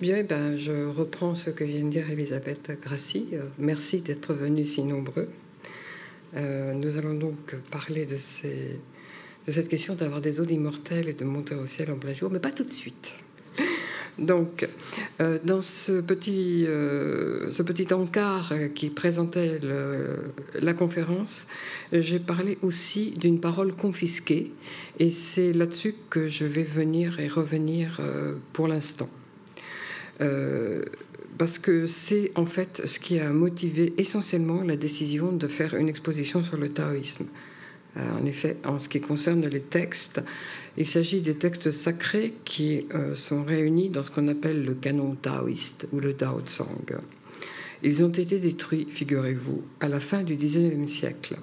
Bien, ben, je reprends ce que vient de dire Elisabeth Grassi. Euh, merci d'être venus si nombreux. Euh, nous allons donc parler de, cette question d'avoir des eaux immortelles et de monter au ciel en plein jour, mais pas tout de suite. Donc, euh, dans ce petit encart qui présentait la conférence, j'ai parlé aussi d'une parole confisquée, et c'est là-dessus que je vais venir et revenir pour l'instant. Euh, parce que c'est en fait ce qui a motivé essentiellement la décision de faire une exposition sur le taoïsme. Euh, en effet, en ce qui concerne les textes, il s'agit des textes sacrés qui euh, sont réunis dans ce qu'on appelle le canon taoïste ou le Dao Tsang. Ils ont été détruits, figurez-vous, à la fin du XIXe siècle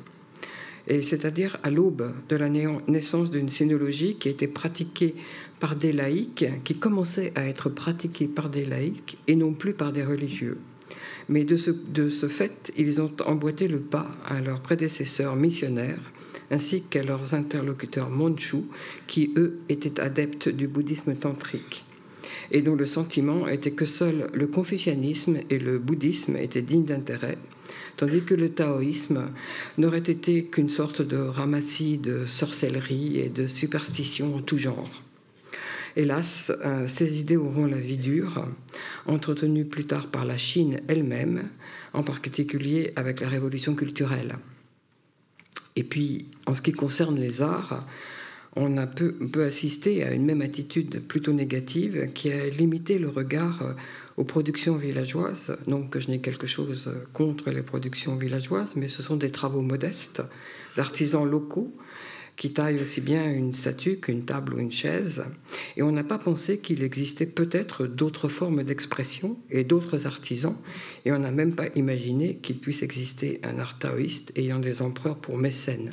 et c'est-à-dire à, l'aube de la naissance d'une sinologie qui a été pratiquée par des laïcs, qui commençait à être pratiquée par des laïcs et non plus par des religieux. Mais de ce, de ce fait, ils ont emboîté le pas à leurs prédécesseurs missionnaires, ainsi qu'à leurs interlocuteurs mandchous, qui eux étaient adeptes du bouddhisme tantrique et dont le sentiment était que seul le confucianisme et le bouddhisme étaient dignes d'intérêt, tandis que le taoïsme n'aurait été qu'une sorte de ramassis de sorcellerie et de superstitions en tout genre. Hélas, euh, ces idées auront la vie dure, entretenues plus tard par la Chine elle-même, en particulier avec la révolution culturelle. Et puis, en ce qui concerne les arts, on a peu, peut assister à une même attitude plutôt négative qui a limité le regard euh, aux productions villageoises. Donc je n'ai quelque chose contre les productions villageoises, mais ce sont des travaux modestes d'artisans locaux qui taillent aussi bien une statue qu'une table ou une chaise. Et on n'a pas pensé qu'il existait peut-être d'autres formes d'expression et d'autres artisans. Et on n'a même pas imaginé qu'il puisse exister un art taoïste ayant des empereurs pour mécènes.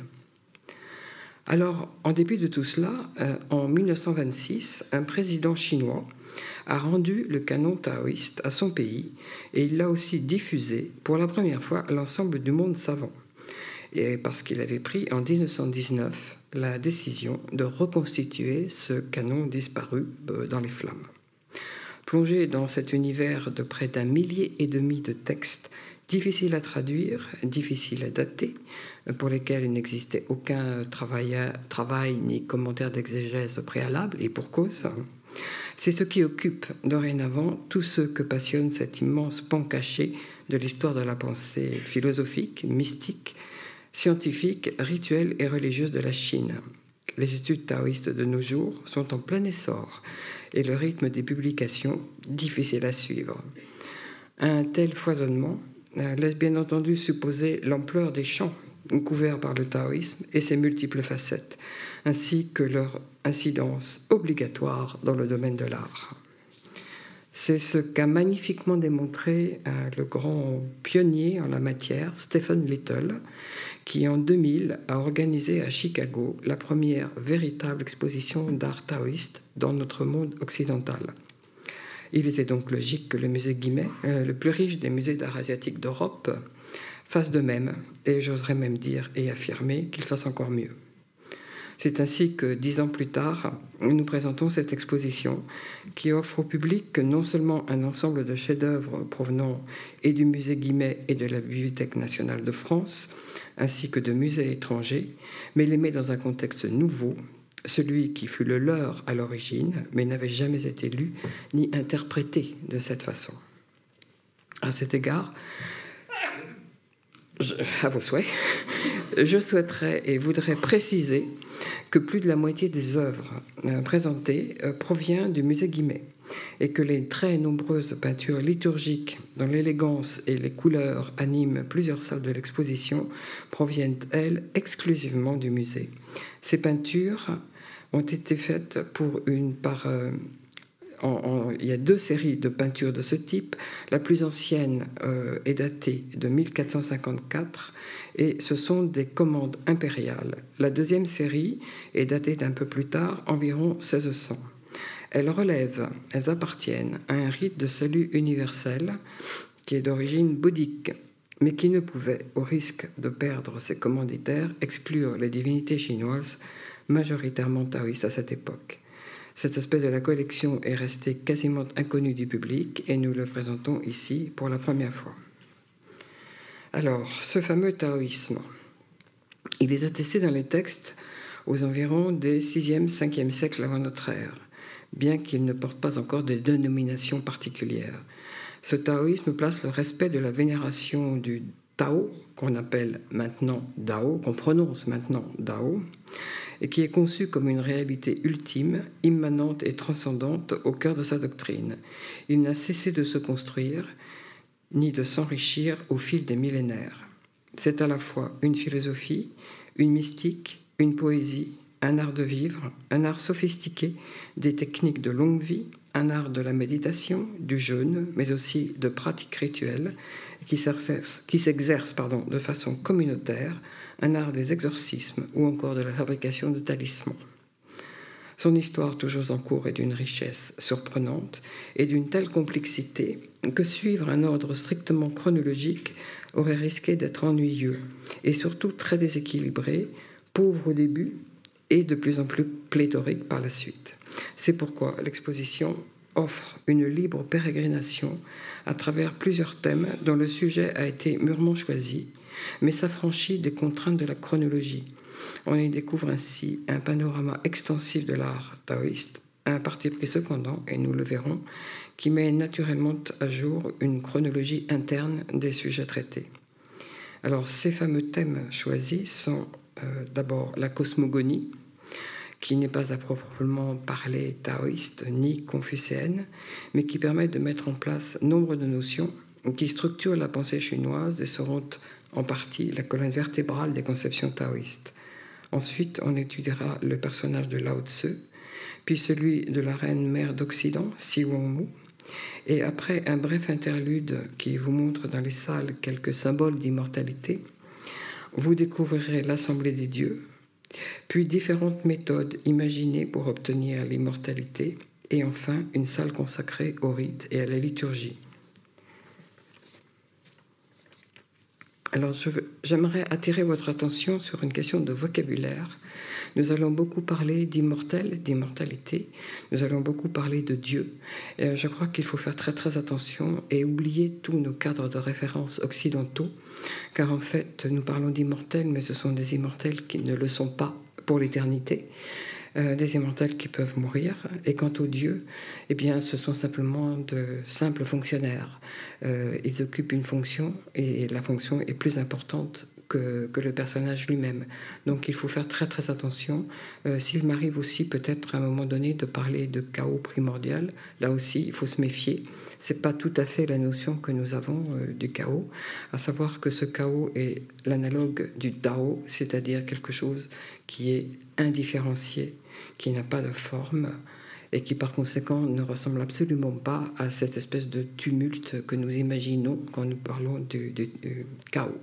Alors, en dépit de tout cela, euh, en 1926, un président chinois a rendu le canon taoïste à son pays et il l'a aussi diffusé pour la première fois à l'ensemble du monde savant. Parce qu'il avait pris en 1919 la décision de reconstituer ce canon disparu euh, dans les flammes. Plongé dans cet univers de près d'un millier et demi de textes difficiles à traduire, difficiles à dater, pour lesquels il n'existait aucun travail, travail ni commentaire d'exégèse préalable, et pour cause, c'est ce qui occupe dorénavant tous ceux que passionne cet immense pan caché de l'histoire de la pensée philosophique, mystique, scientifique, rituelle et religieuse de la Chine. Les études taoïstes de nos jours sont en plein essor et le rythme des publications difficile à suivre. Un tel foisonnement laisse bien entendu supposer l'ampleur des champs couverts par le taoïsme et ses multiples facettes, ainsi que leur incidence obligatoire dans le domaine de l'art. C'est ce qu'a magnifiquement démontré euh, le grand pionnier en la matière, Stephen Little, qui en 2000 a organisé à Chicago la première véritable exposition d'art taoïste dans notre monde occidental. Il était donc logique que le musée Guimet, euh, le plus riche des musées d'art asiatique d'Europe, fasse de même, et j'oserais même dire et affirmer qu'il fasse encore mieux. C'est ainsi que dix ans plus tard, nous présentons cette exposition qui offre au public non seulement un ensemble de chefs-d'œuvre provenant et du musée Guimet et de la Bibliothèque nationale de France, ainsi que de musées étrangers, mais les met dans un contexte nouveau, celui qui fut le leur à l'origine, mais n'avait jamais été lu ni interprété de cette façon. À cet égard, à vos souhaits, je souhaiterais et voudrais préciser que plus de la moitié des œuvres euh, présentées euh, provient du musée Guimet et que les très nombreuses peintures liturgiques dont l'élégance et les couleurs animent plusieurs salles de l'exposition proviennent, elles, exclusivement du musée. Ces peintures ont été faites pour une par euh, il y a deux séries de peintures de ce type. La plus ancienne est datée de 1454 et ce sont des commandes impériales. La deuxième série est datée d'un peu plus tard, environ 1600. Elles relèvent, elles appartiennent à un rite de salut universel qui est d'origine bouddhique, mais qui ne pouvait, au risque de perdre ses commanditaires, exclure les divinités chinoises majoritairement taoïstes à cette époque. Cet aspect de la collection est resté quasiment inconnu du public et nous le présentons ici pour la première fois. Alors, ce fameux taoïsme, il est attesté dans les textes aux environs des 6e, 5e siècles avant notre ère, bien qu'il ne porte pas encore de dénomination particulière. Ce taoïsme place le respect de la vénération du Tao, qu'on appelle maintenant Dao, qu'on prononce maintenant Dao, et qui est conçu comme une réalité ultime, immanente et transcendante au cœur de sa doctrine. Il n'a cessé de se construire ni de s'enrichir au fil des millénaires. C'est à la fois une philosophie, une mystique, une poésie, un art de vivre, un art sophistiqué, des techniques de longue vie, un art de la méditation, du jeûne, mais aussi de pratiques rituelles, qui s'exerce de façon communautaire, un art des exorcismes ou encore de la fabrication de talismans. Son histoire toujours en cours est d'une richesse surprenante et d'une telle complexité que suivre un ordre strictement chronologique aurait risqué d'être ennuyeux et surtout très déséquilibré, pauvre au début et de plus en plus pléthorique par la suite. C'est pourquoi l'exposition offre une libre pérégrination à travers plusieurs thèmes dont le sujet a été mûrement choisi, mais s'affranchit des contraintes de la chronologie. On y découvre ainsi un panorama extensif de l'art taoïste, un parti pris cependant, et nous le verrons, qui met naturellement à jour une chronologie interne des sujets traités. Alors ces fameux thèmes choisis sont euh, d'abord la cosmogonie, qui n'est pas à proprement parler taoïste ni confucéenne, mais qui permet de mettre en place nombre de notions qui structurent la pensée chinoise et seront en partie la colonne vertébrale des conceptions taoïstes. Ensuite, on étudiera le personnage de Lao Tse, puis celui de la reine mère d'Occident, Si Wong et après un bref interlude qui vous montre dans les salles quelques symboles d'immortalité, vous découvrirez l'Assemblée des dieux, puis différentes méthodes imaginées pour obtenir l'immortalité, et enfin une salle consacrée au rite et à la liturgie. Alors j'aimerais attirer votre attention sur une question de vocabulaire. Nous allons beaucoup parler d'immortel, d'immortalité. Nous allons beaucoup parler de Dieu. Et je crois qu'il faut faire très très attention et oublier tous nos cadres de référence occidentaux, car en fait nous parlons d'immortels, mais ce sont des immortels qui ne le sont pas pour l'éternité. Euh, des immortels qui peuvent mourir. Et quant aux dieux, eh bien, ce sont simplement de simples fonctionnaires. Euh, ils occupent une fonction et la fonction est plus importante que, le personnage lui-même. Donc il faut faire très très attention. Euh, s'il m'arrive aussi peut-être à un moment donné de parler de chaos primordial, là aussi il faut se méfier. C'est pas tout à fait la notion que nous avons du chaos, à savoir que ce chaos est l'analogue du Tao, c'est-à-dire quelque chose qui est indifférencié, qui n'a pas de forme et qui par conséquent ne ressemble absolument pas à cette espèce de tumulte que nous imaginons quand nous parlons du, chaos.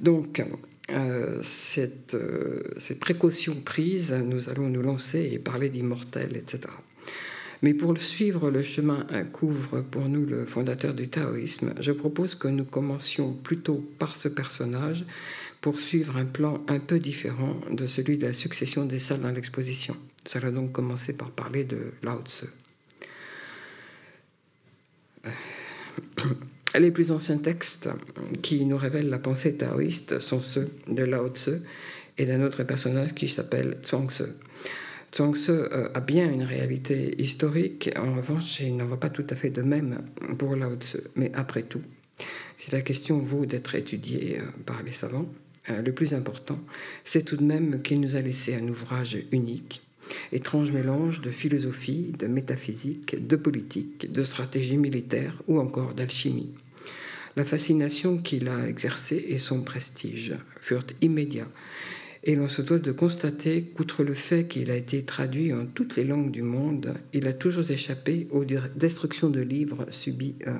Donc, euh, cette, euh, ces précautions prises, nous allons nous lancer et parler d'immortel, etc. Mais pour suivre le chemin couvre pour nous le fondateur du taoïsme, je propose que nous commencions plutôt par ce personnage pour suivre un plan un peu différent de celui de la succession des salles dans l'exposition. Va donc commencer par parler de Lao Tse. Les plus anciens textes qui nous révèlent la pensée taoïste sont ceux de Lao Tse et d'un autre personnage qui s'appelle Tse. Tse euh, a bien une réalité historique, en revanche, il n'en va pas tout à fait de même pour Lao Tse. Mais après tout, si la question vaut d'être étudiée euh, par les savants, euh, le plus important, c'est tout de même qu'il nous a laissé un ouvrage unique, étrange mélange de philosophie, de métaphysique, de politique, de stratégie militaire ou encore d'alchimie. La fascination qu'il a exercée et son prestige furent immédiats, et l'on se doit de constater qu'outre le fait qu'il a été traduit en toutes les langues du monde, il a toujours échappé aux destructions de livres subies euh,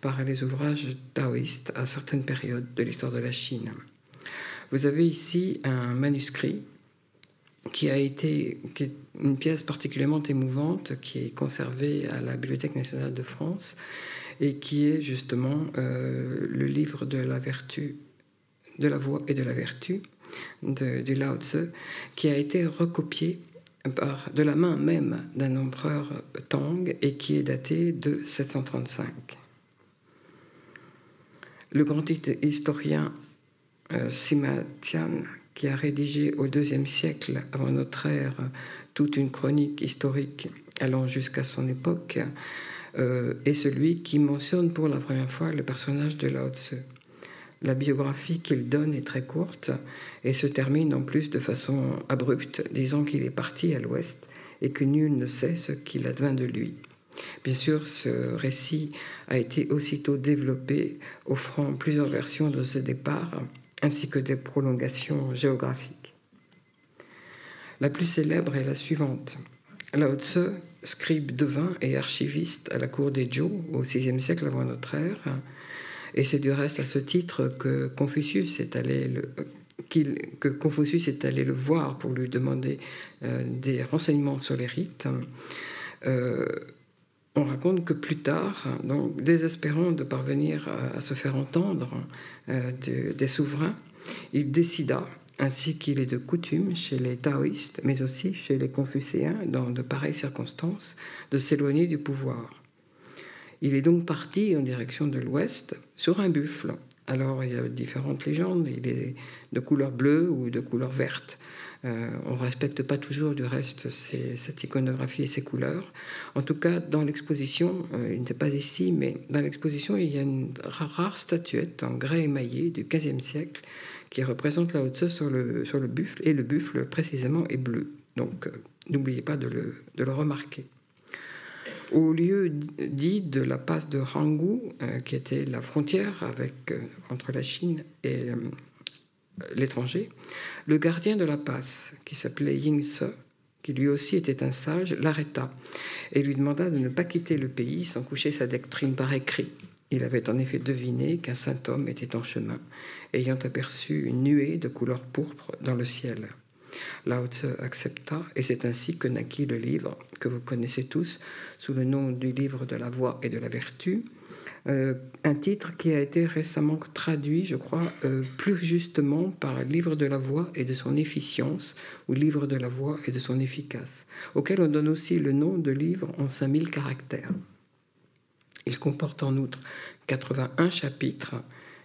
par les ouvrages taoïstes à certaines périodes de l'histoire de la Chine. Vous avez ici un manuscrit qui a été est une pièce particulièrement émouvante qui est conservée à la Bibliothèque nationale de France et qui est justement euh, le livre de la vertu, de la voix et de la vertu du Lao Tse, qui a été recopié par, de la main même d'un empereur Tang et qui est daté de 735. Le grand historien euh, Sima Tian, qui a rédigé au IIe siècle avant notre ère toute une chronique historique allant jusqu'à son époque, euh, est celui qui mentionne pour la première fois le personnage de Lao Tzu. La biographie qu'il donne est très courte et se termine en plus de façon abrupte, disant qu'il est parti à l'ouest et que nul ne sait ce qu'il advint de lui. Bien sûr, ce récit a été aussitôt développé, offrant plusieurs versions de ce départ, ainsi que des prolongations géographiques. La plus célèbre est la suivante. Lao Tzu, scribe devin et archiviste à la cour des Zhou au VIe siècle avant notre ère, et c'est du reste à ce titre que Confucius est allé le, que Confucius est allé le voir pour lui demander euh, des renseignements sur les rites. Euh, on raconte que plus tard, donc désespérant de parvenir à, se faire entendre euh, des souverains, il décida, ainsi qu'il est de coutume chez les taoïstes, mais aussi chez les confucéens dans de pareilles circonstances, de s'éloigner du pouvoir. Il est donc parti en direction de l'ouest sur un buffle. Alors il y a différentes légendes, il est de couleur bleue ou de couleur verte. Euh, on ne respecte pas toujours du reste cette iconographie et ces couleurs. En tout cas, dans l'exposition, euh, il n'était pas ici, mais dans l'exposition, il y a une rare statuette en grès émaillé du XVe siècle qui représente la haute sur le, sur le buffle, et le buffle précisément est bleu. Donc euh, n'oubliez pas de le, de le remarquer au lieu dit de la passe de Rangu, euh, qui était la frontière avec, entre la Chine et l'étranger, le gardien de la passe, qui s'appelait Ying Se, qui lui aussi était un sage, l'arrêta et lui demanda de ne pas quitter le pays sans coucher sa doctrine par écrit. Il avait en effet deviné qu'un saint homme était en chemin, ayant aperçu une nuée de couleur pourpre dans le ciel. Lao Tzu accepta, et c'est ainsi que naquit le livre que vous connaissez tous sous le nom du livre de la voix et de la vertu, euh, un titre qui a été récemment traduit, je crois, euh, plus justement par Livre de la voix et de son efficience, ou Livre de la voix et de son efficace, auquel on donne aussi le nom de livre en 5000 caractères. Il comporte en outre 81 chapitres,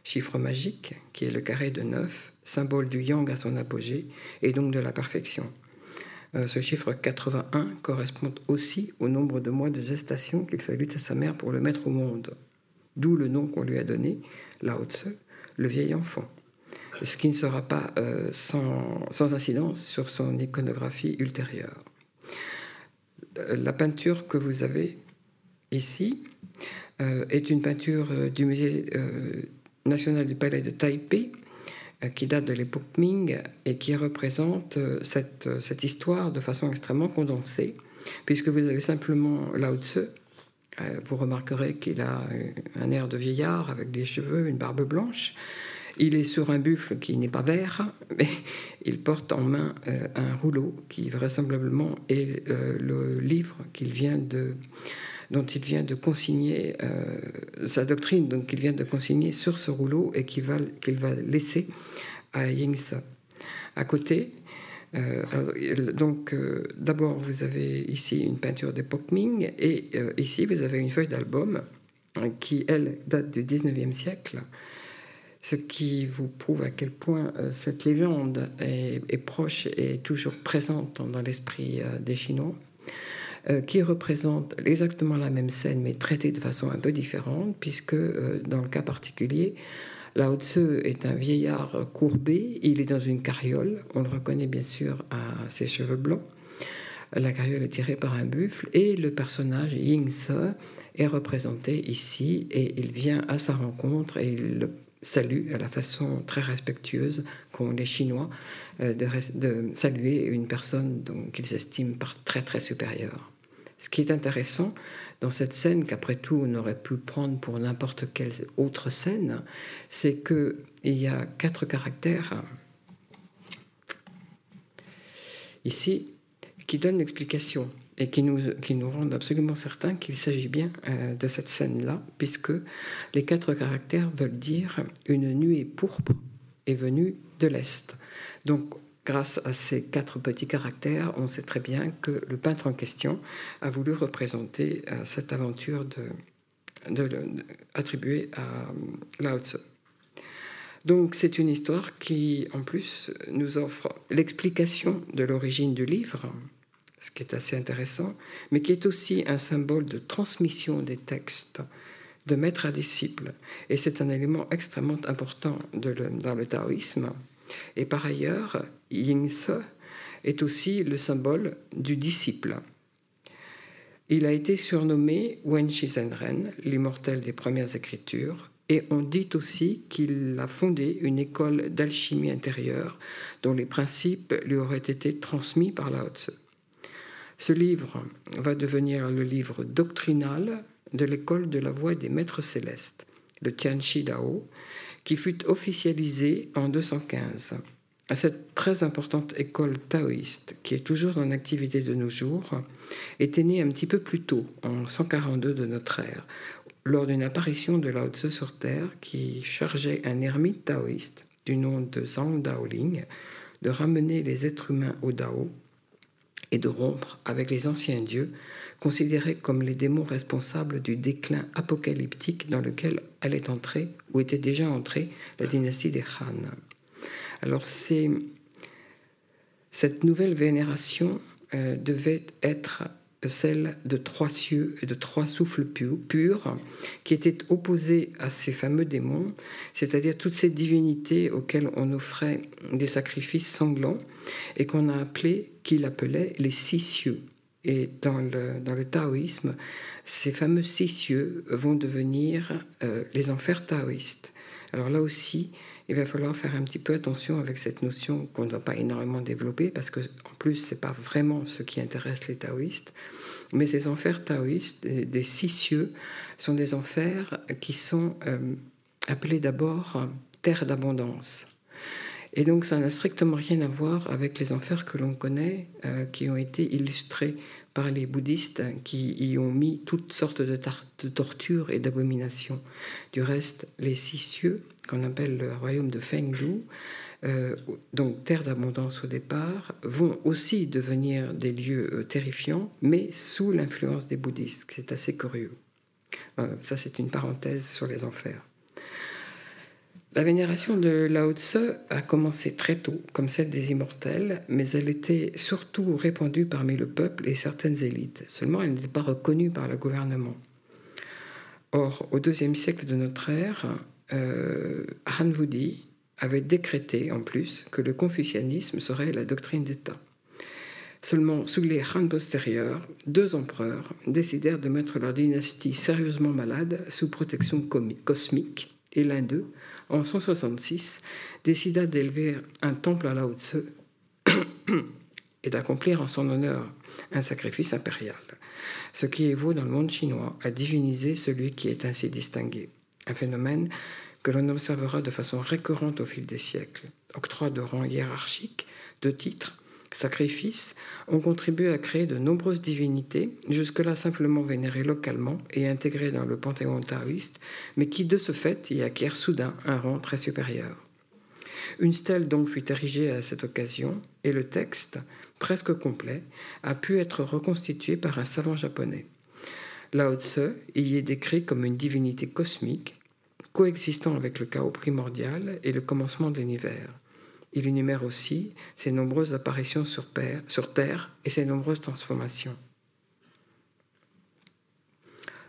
chiffre magique, qui est le carré de 9, symbole du yang à son apogée, et donc de la perfection. Euh, ce chiffre 81 correspond aussi au nombre de mois de gestation qu'il fallut à sa mère pour le mettre au monde. D'où le nom qu'on lui a donné, Lao Tzu, le vieil enfant. Ce qui ne sera pas euh, sans, incidence sur son iconographie ultérieure. Euh, la peinture que vous avez ici est une peinture du musée national du palais de Taipei euh, qui date de l'époque Ming et qui représente euh, cette, euh, cette, histoire de façon extrêmement condensée, puisque vous avez simplement Lao Tzu. Vous remarquerez qu'il a un air de vieillard avec des cheveux, une barbe blanche. Il est sur un buffle qui n'est pas vert, mais il porte en main un rouleau qui vraisemblablement est le livre qu'il dont il vient de consigner euh, sa doctrine, donc il vient de consigner sur ce rouleau et qu'il va, qu'il va laisser à Yingsa. À côté, euh, donc euh, d'abord vous avez ici une peinture d'époque Ming et ici vous avez une feuille d'album qui, elle, date du 19e siècle ce qui vous prouve à quel point cette légende est, est, proche et toujours présente dans l'esprit des Chinois. Euh, qui représente exactement la même scène, mais traitée de façon un peu différente, puisque euh, dans le cas particulier, Lao Tzu est un vieillard courbé, il est dans une carriole, on le reconnaît bien sûr à ses cheveux blancs. La carriole est tirée par un buffle et le personnage Ying Se est représenté ici et il vient à sa rencontre et il le salue à la façon très respectueuse qu'ont les Chinois euh, de, de, saluer une personne qu'ils estiment très très supérieure. Ce qui est intéressant dans cette scène, qu'après tout on aurait pu prendre pour n'importe quelle autre scène, c'est qu'il y a quatre caractères ici qui donnent l'explication et qui nous, qui nous rendent absolument certains qu'il s'agit bien euh, de cette scène-là, puisque les quatre caractères veulent dire une nuée pourpre est venue de l'Est. Donc grâce à ces quatre petits caractères, on sait très bien que le peintre en question a voulu représenter euh, cette aventure de, attribuée à Lao Tzu. Donc c'est une histoire qui, en plus, nous offre l'explication de l'origine du livre, ce qui est assez intéressant, mais qui est aussi un symbole de transmission des textes de maître à disciple. Et c'est un élément extrêmement important dans le taoïsme. Et par ailleurs, Yingse est aussi le symbole du disciple. Il a été surnommé Wen Shizenren, l'immortel des premières écritures, et on dit aussi qu'il a fondé une école d'alchimie intérieure dont les principes lui auraient été transmis par Lao Tzu. Ce livre va devenir le livre doctrinal de l'école de la voie des maîtres célestes, le Tianchi Dao, qui fut officialisé en 215. Cette très importante école taoïste, qui est toujours en activité de nos jours, était née un petit peu plus tôt, en 142 de notre ère, lors d'une apparition de Lao Tzu sur Terre qui chargeait un ermite taoïste du nom de Zhang Daoling de ramener les êtres humains au Dao et de rompre avec les anciens dieux, considérés comme les démons responsables du déclin apocalyptique dans lequel elle est entrée, ou était déjà entrée, la dynastie des Han. Alors cette nouvelle vénération euh, devait être celle de trois cieux et de trois souffles purs, qui étaient opposés à ces fameux démons, c'est-à-dire toutes ces divinités auxquelles on offrait des sacrifices sanglants et qu'on a appelé, qu'il appelait les six cieux. Et dans le, dans le taoïsme, ces fameux six cieux vont devenir euh, les enfers taoïstes. Alors là aussi, il va falloir faire un petit peu attention avec cette notion qu'on ne doit pas énormément développer parce que en plus c'est pas vraiment ce qui intéresse les taoïstes. Mais ces enfers taoïstes, des, six cieux, sont des enfers qui sont euh, appelés d'abord terre d'abondance. Et donc ça n'a strictement rien à voir avec les enfers que l'on connaît, euh, qui ont été illustrés par les bouddhistes qui y ont mis toutes sortes de, tortures et d'abominations. Du reste, les six cieux, qu'on appelle le royaume de Fengdu, euh, donc terre d'abondance au départ, vont aussi devenir des lieux euh, terrifiants, mais sous l'influence des bouddhistes. C'est assez curieux. Euh, ça, c'est une parenthèse sur les enfers. La vénération de Lao Tse a commencé très tôt, comme celle des immortels, mais elle était surtout répandue parmi le peuple et certaines élites. Seulement, elle n'était pas reconnue par le gouvernement. Or, au deuxième siècle de notre ère, euh, Han Wudi avait décrété en plus que le confucianisme serait la doctrine d'État. Seulement, sous les Han postérieurs, deux empereurs décidèrent de mettre leur dynastie sérieusement malade sous protection cosmique, et l'un d'eux, en 166, décida d'élever un temple à Lao Tse et d'accomplir en son honneur un sacrifice impérial, ce qui évaut dans le monde chinois à diviniser celui qui est ainsi distingué, un phénomène que l'on observera de façon récurrente au fil des siècles. Octroi de rang hiérarchique, de titres, sacrifices ont contribué à créer de nombreuses divinités, jusque-là simplement vénérées localement et intégrées dans le panthéon taoïste, mais qui de ce fait y acquièrent soudain un rang très supérieur. Une stèle donc fut érigée à cette occasion, et le texte, presque complet, a pu être reconstitué par un savant japonais. Lao Tse y est décrit comme une divinité cosmique, coexistant avec le chaos primordial et le commencement de l'univers. Il énumère aussi ses nombreuses apparitions sur, Terre et ses nombreuses transformations.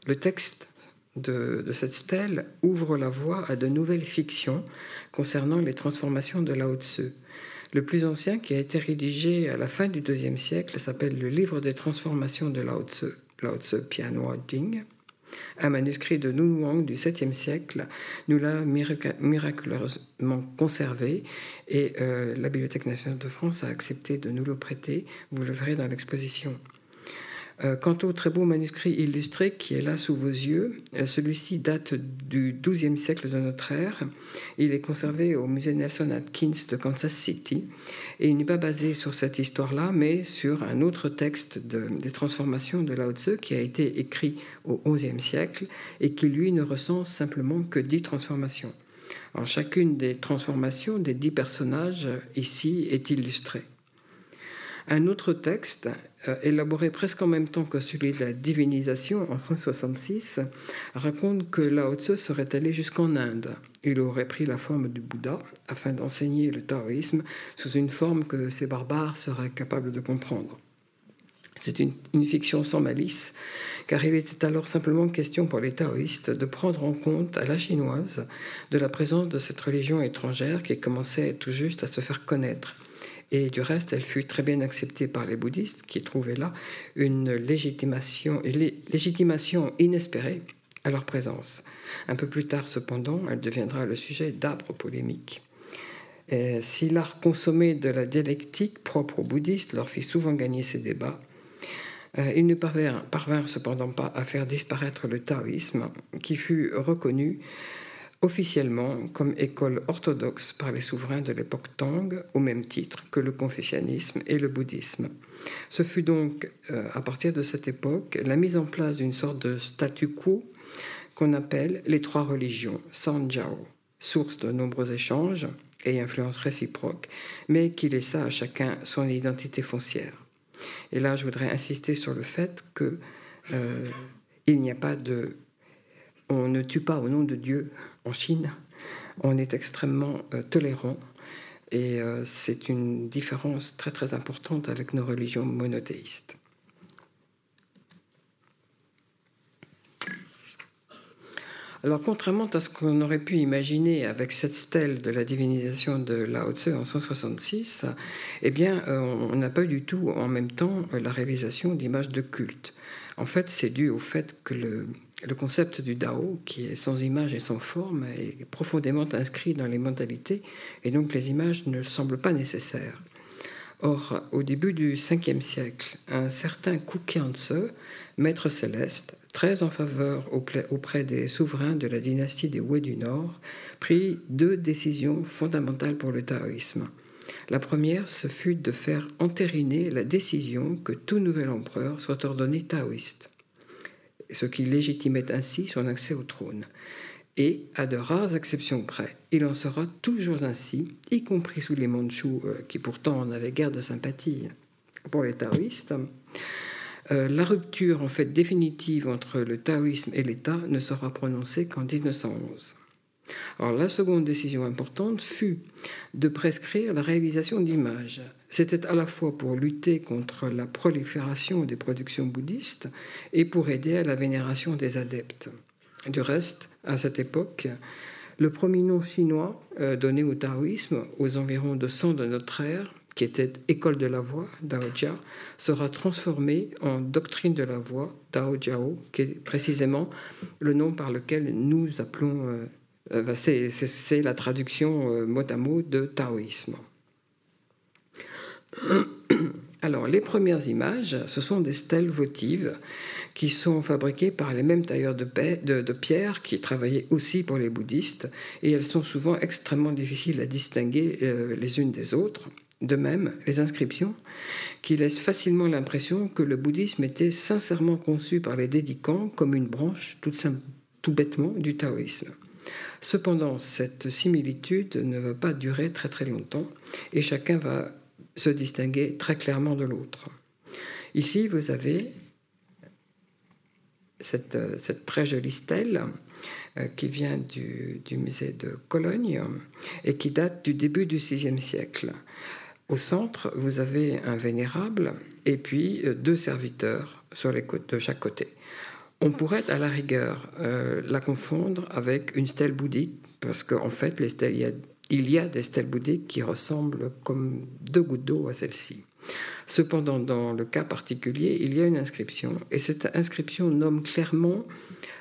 Le texte de, cette stèle ouvre la voie à de nouvelles fictions concernant les transformations de Lao Tzu. Le plus ancien, qui a été rédigé à la fin du IIe siècle, s'appelle le Livre des transformations de Lao Tzu, Lao Tzu Pianhua Ding. Un manuscrit de Nun Wang du 7e siècle nous l'a miraculeusement conservé et euh, la Bibliothèque nationale de France a accepté de nous le prêter. Vous le verrez dans l'exposition. Euh, quant au très beau manuscrit illustré qui est là sous vos yeux, euh, celui-ci date du XIIe siècle de notre ère. Il est conservé au musée Nelson Atkins de Kansas City et il n'est pas basé sur cette histoire-là, mais sur un autre texte des transformations de Lao Tzu qui a été écrit au XIe siècle et qui lui ne recense simplement que dix transformations. Alors, chacune des transformations des dix personnages ici est illustrée. Un autre texte, euh, élaboré presque en même temps que celui de la divinisation en 166, raconte que Lao Tzu serait allé jusqu'en Inde. Il aurait pris la forme du Bouddha afin d'enseigner le taoïsme sous une forme que ces barbares seraient capables de comprendre. C'est une, une, fiction sans malice, car il était alors simplement question pour les taoïstes de prendre en compte à la chinoise de la présence de cette religion étrangère qui commençait tout juste à se faire connaître et du reste, elle fut très bien acceptée par les bouddhistes qui trouvaient là une légitimation, légitimation inespérée à leur présence. Un peu plus tard, cependant, elle deviendra le sujet d'âpres polémiques. si l'art consommé de la dialectique propre aux bouddhistes leur fit souvent gagner ces débats, euh, ils ne parvinrent cependant pas à faire disparaître le taoïsme, qui fut reconnu officiellement comme école orthodoxe par les souverains de l'époque Tang, au même titre que le confucianisme et le bouddhisme. Ce fut donc, euh, à partir de cette époque, la mise en place d'une sorte de statu quo qu'on appelle les trois religions, Sanjiao, source de nombreux échanges et influences réciproques, mais qui laissa à chacun son identité foncière. Et là, je voudrais insister sur le fait que euh, il n'y a pas de on ne tue pas au nom de Dieu en Chine. On est extrêmement euh, tolérant et euh, c'est une différence très très importante avec nos religions monothéistes. Alors, contrairement à ce qu'on aurait pu imaginer avec cette stèle de la divinisation de Lao Tse en 166, eh bien, euh, on n'a pas du tout en même temps la réalisation d'images de culte. En fait, c'est dû au fait que le, le concept du Dao, qui est sans image et sans forme, est profondément inscrit dans les mentalités, et donc les images ne semblent pas nécessaires. Or, au début du 5e siècle, un certain Kukianse, maître céleste, très en faveur auprès des souverains de la dynastie des Wei du Nord, prit deux décisions fondamentales pour le taoïsme. La première, ce fut de faire entériner la décision que tout nouvel empereur soit ordonné taoïste ce qui légitimait ainsi son accès au trône. Et, à de rares exceptions près, il en sera toujours ainsi, y compris sous les Mandchous, euh, qui pourtant n'avaient guère de sympathie pour les taoïstes. Euh, la rupture en fait définitive entre le taoïsme et l'État ne sera prononcée qu'en 1911. Alors, la seconde décision importante fut de prescrire la réalisation d'images. C'était à la fois pour lutter contre la prolifération des productions bouddhistes et pour aider à la vénération des adeptes. Du reste, à cette époque, le premier nom chinois euh, donné au taoïsme aux environs de 100 de notre ère, qui était École de la voix, Daojia, sera transformé en Doctrine de la voix, Daojiao, qui est précisément le nom par lequel nous appelons euh, euh, c'est la traduction mot à mot de taoïsme. Alors, les premières images, ce sont des stèles votives qui sont fabriquées par les mêmes tailleurs de, pierre qui travaillaient aussi pour les bouddhistes, et elles sont souvent extrêmement difficiles à distinguer euh, les unes des autres. De même, les inscriptions, qui laissent facilement l'impression que le bouddhisme était sincèrement conçu par les dédicants comme une branche tout bêtement du taoïsme. Cependant, cette similitude ne va pas durer très très longtemps et chacun va se distinguer très clairement de l'autre. Ici, vous avez cette, très jolie stèle euh, qui vient du, musée de Cologne et qui date du début du VIe siècle. Au centre, vous avez un vénérable et puis euh, deux serviteurs sur les de chaque côté. On pourrait à la rigueur euh, la confondre avec une stèle bouddhique, parce qu'en fait, les stèles, il, y a, des stèles bouddhiques qui ressemblent comme deux gouttes d'eau à celle-ci. Cependant, dans le cas particulier, il y a une inscription, et cette inscription nomme clairement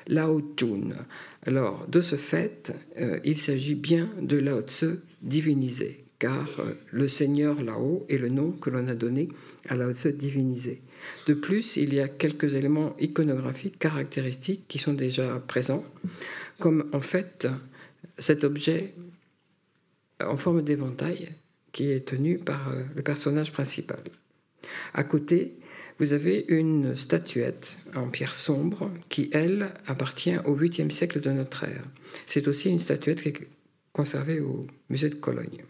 Lao Tun. Alors, de ce fait, euh, il s'agit bien de Lao Tse divinisé, car euh, le Seigneur Lao est le nom que l'on a donné à Lao Tse divinisé. De plus, il y a quelques éléments iconographiques caractéristiques qui sont déjà présents, comme en fait cet objet en forme d'éventail qui est tenu par euh, le personnage principal. À côté, vous avez une statuette en pierre sombre qui, elle, appartient au 8e siècle de notre ère. C'est aussi une statuette conservé au musée de Cologne.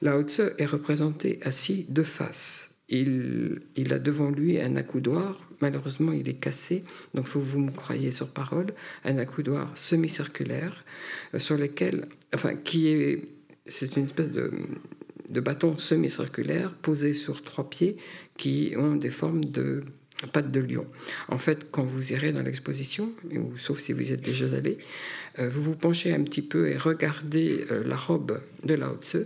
Lao Tzu est représenté assis de face. Il, il, a devant lui un accoudoir. Malheureusement, il est cassé, donc faut vous me croyez sur parole. Un accoudoir semi-circulaire euh, sur lequel, enfin, qui est, c'est une espèce de, bâton semi-circulaire posé sur trois pieds qui ont des formes de pattes de lion. En fait, quand vous irez dans l'exposition, sauf si vous y êtes déjà allé, euh, vous vous penchez un petit peu et regardez euh, la robe de Lao Tzu.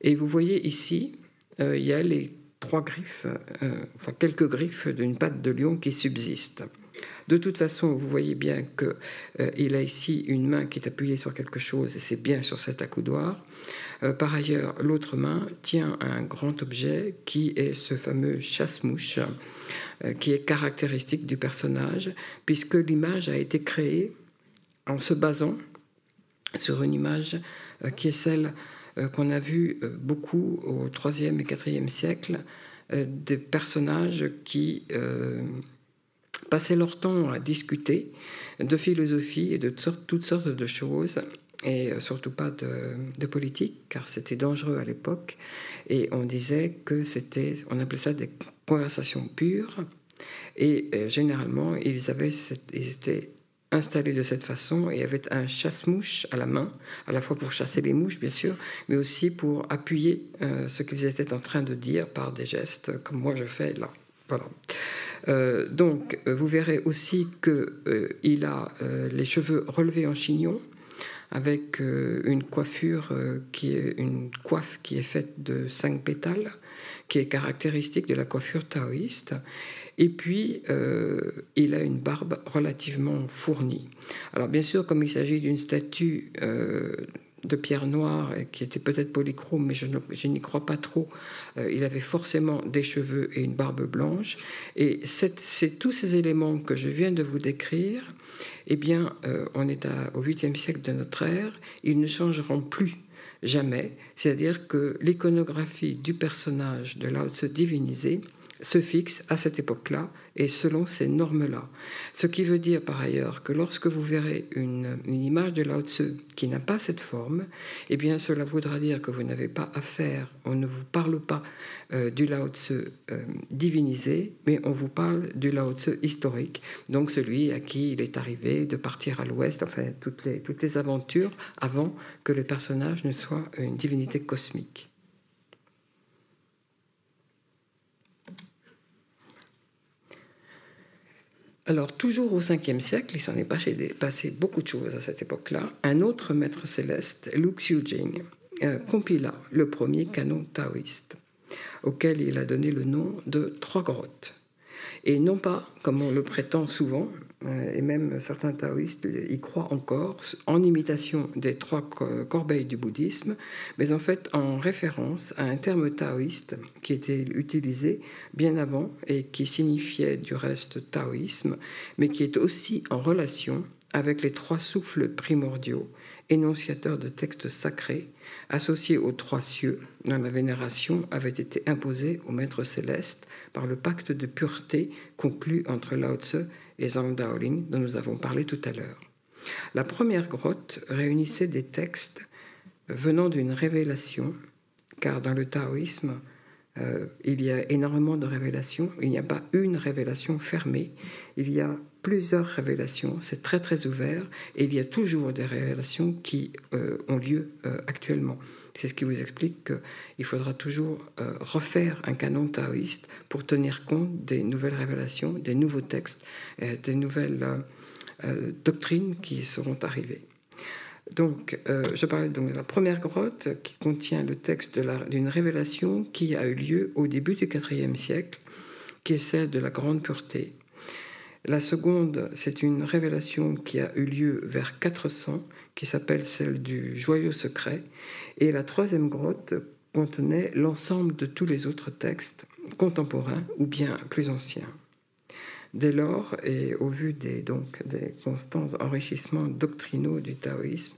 Et vous voyez ici, euh, il y a les trois griffes, enfin quelques griffes d'une patte de lion qui subsistent. De toute façon, vous voyez bien qu'il a ici une main qui est appuyée sur quelque chose, et c'est bien sur cet accoudoir. Euh, par ailleurs, l'autre main tient un grand objet qui est ce fameux chasse-mouche, euh, qui est caractéristique du personnage, puisque l'image a été créée en se basant sur une image euh, qui est celle qu'on a vue beaucoup au IIIe et IVe siècle, des personnages qui passaient leur temps à discuter de philosophie et de toutes sortes de choses et surtout pas de, politique, car c'était dangereux à l'époque. Et on disait que c'était, on appelait ça des conversations pures. Et euh, généralement, ils, avaient ils étaient installés de cette façon et avaient un chasse-mouche à la main, à la fois pour chasser les mouches, bien sûr, mais aussi pour appuyer euh, ce qu'ils étaient en train de dire par des gestes, comme moi je fais là. Voilà. Donc, vous verrez aussi qu'il a les cheveux relevés en chignon, avec euh, une coiffure euh, qui est une coiffe qui est faite de cinq pétales, qui est caractéristique de la coiffure taoïste. Et puis, euh, il a une barbe relativement fournie. Alors, bien sûr, comme il s'agit d'une statue de pierre noire qui était peut-être polychrome, mais je, n'y crois pas trop. il avait forcément des cheveux et une barbe blanche. Et c'est tous ces éléments que je viens de vous décrire eh bien, euh, on est au 8e siècle de notre ère, ils ne changeront plus jamais. C'est-à-dire que l'iconographie du personnage de Lao Tse divinisé se fixe à cette époque-là et selon ces normes-là. Ce qui veut dire par ailleurs que lorsque vous verrez une, image de Lao Tzu qui n'a pas cette forme, eh bien cela voudra dire que vous n'avez pas affaire, on ne vous parle pas euh, du Lao Tzu euh, divinisé, mais on vous parle du Lao Tzu historique, donc celui à qui il est arrivé de partir à l'ouest, enfin toutes les, toutes les aventures avant que le personnage ne soit une divinité cosmique. Alors, toujours au 5e siècle, il s'en est passé beaucoup de choses à cette époque-là. Un autre maître céleste, Lu Xiujing, euh, compila le premier canon taoïste, auquel il a donné le nom de Trois grottes. Et non pas, comme on le prétend souvent, euh, et même certains taoïstes y croient encore, en imitation des trois corbeilles du bouddhisme, mais en fait en référence à un terme taoïste qui était utilisé bien avant et qui signifiait du reste taoïsme, mais qui est aussi en relation avec les trois souffles primordiaux, énonciateurs de textes sacrés, associés aux trois cieux, dont la vénération avait été imposée au Maître céleste par le pacte de pureté conclu entre Lao Tse et Zhang Daoling, dont nous avons parlé tout à l'heure. La première grotte réunissait des textes venant d'une révélation, car dans le taoïsme, euh, il y a énormément de révélations. Il n'y a pas une révélation fermée, il y a plusieurs révélations. C'est très très ouvert et il y a toujours des révélations qui euh, ont lieu euh, actuellement. C'est ce qui vous explique qu'il faudra toujours euh, refaire un canon taoïste pour tenir compte des nouvelles révélations, des nouveaux textes, des nouvelles euh, doctrines qui seront arrivées. Donc, euh, je parlais donc de la première grotte qui contient le texte d'une révélation qui a eu lieu au début du IVe siècle, qui est celle de la grande pureté. La seconde, c'est une révélation qui a eu lieu vers 400, qui s'appelle celle du joyeux secret. Et la troisième grotte contenait l'ensemble de tous les autres textes contemporains ou bien plus anciens. Dès lors, et au vu des, donc, des constants enrichissements doctrinaux du taoïsme,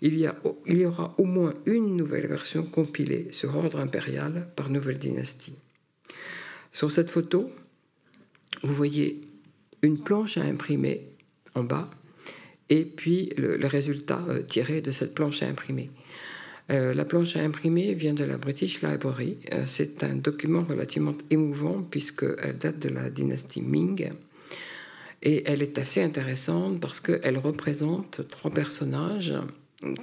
il y, a, il y aura au moins une nouvelle version compilée sur ordre impérial par nouvelle dynastie. Sur cette photo, vous voyez une planche à imprimer en bas et puis le, résultat tiré de cette planche à imprimer. La planche à imprimer vient de la British Library. c'est un document relativement émouvant puisqu'elle date de la dynastie Ming. Et elle est assez intéressante parce qu'elle représente trois personnages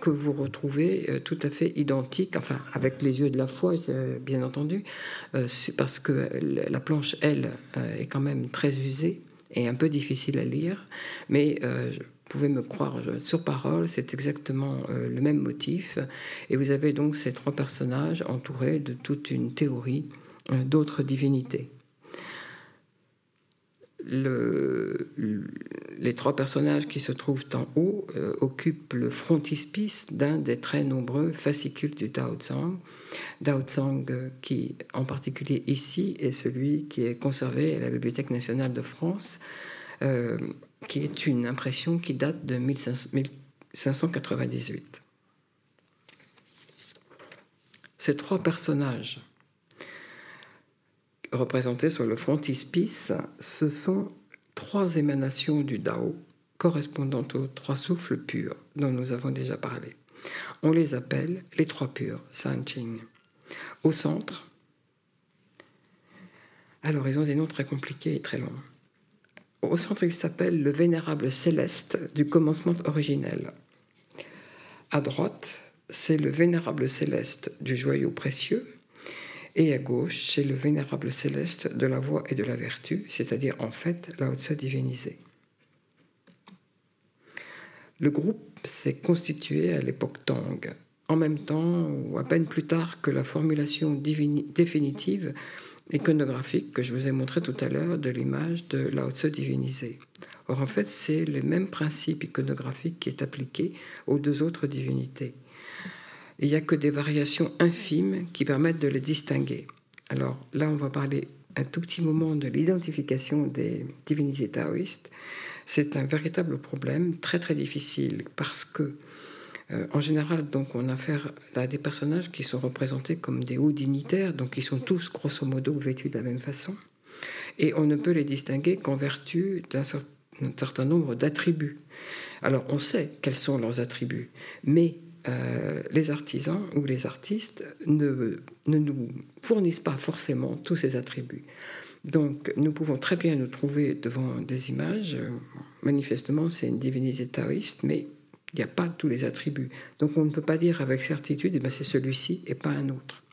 que vous retrouvez euh, tout à fait identiques, enfin avec les yeux de la foi, bien entendu, euh, parce que la planche, elle, euh, est quand même très usée et un peu difficile à lire, mais pouvez me croire sur parole, c'est exactement le même motif, et vous avez donc ces trois personnages entourés de toute une théorie d'autres divinités le, les trois personnages qui se trouvent en haut euh, occupent le frontispice d'un des très nombreux fascicules du Tao Tsang. Tao Tsang, euh, qui en particulier ici est celui qui est conservé à la Bibliothèque nationale de France, euh, qui est une impression qui date de 1598. Ces trois personnages représentés sur le frontispice, ce sont trois émanations du Dao correspondant aux trois souffles purs dont nous avons déjà parlé. On les appelle les trois purs, Sanqing. Au centre, alors ils ont des noms très compliqués et très longs. Au centre, il s'appelle le vénérable céleste du commencement originel. À droite, c'est le vénérable céleste du joyau précieux, et à gauche, c'est le vénérable céleste de la voix et de la vertu, c'est-à-dire en fait la haute divinisée. Le groupe s'est constitué à l'époque Tang, en même temps ou à peine plus tard que la formulation définitive iconographique que je vous ai montré tout à l'heure de l'image de Lao Tse divinisée. Or, en fait, c'est le même principe iconographique qui est appliqué aux deux autres divinités il n'y a que des variations infimes qui permettent de les distinguer. Alors là, on va parler un tout petit moment de l'identification des divinités taoïstes. C'est un véritable problème, très très difficile, parce que euh, en général, donc, on a affaire à des personnages qui sont représentés comme des hauts dignitaires, donc ils sont tous grosso modo vêtus de la même façon, et on ne peut les distinguer qu'en vertu d'un certain nombre d'attributs. Alors on sait quels sont leurs attributs, mais euh, les artisans ou les artistes ne, ne, nous fournissent pas forcément tous ces attributs. Donc nous pouvons très bien nous trouver devant des images. Manifestement, c'est une divinité taoïste, mais il n'y a pas tous les attributs. Donc on ne peut pas dire avec certitude, eh ben, c'est celui-ci et pas un autre.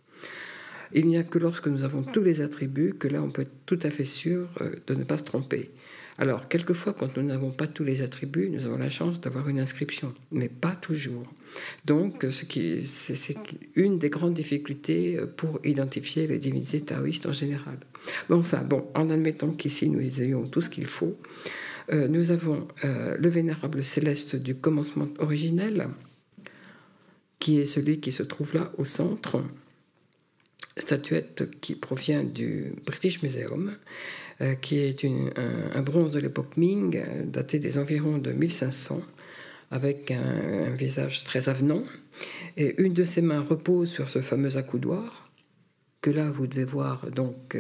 Il n'y a que lorsque nous avons tous les attributs que là on peut être tout à fait sûr euh, de ne pas se tromper. Alors, quelquefois, quand nous n'avons pas tous les attributs, nous avons la chance d'avoir une inscription, mais pas toujours. Donc, c'est une des grandes difficultés pour identifier les divinités taoïstes en général. Mais enfin, bon, en admettant qu'ici nous ayons tout ce qu'il faut, euh, nous avons euh, le vénérable céleste du commencement originel, qui est celui qui se trouve là au centre, statuette qui provient du British Museum euh, qui est un, bronze de l'époque Ming, daté des environs de 1500, avec un, visage très avenant. Et une de ses mains repose sur ce fameux accoudoir, que là vous devez voir donc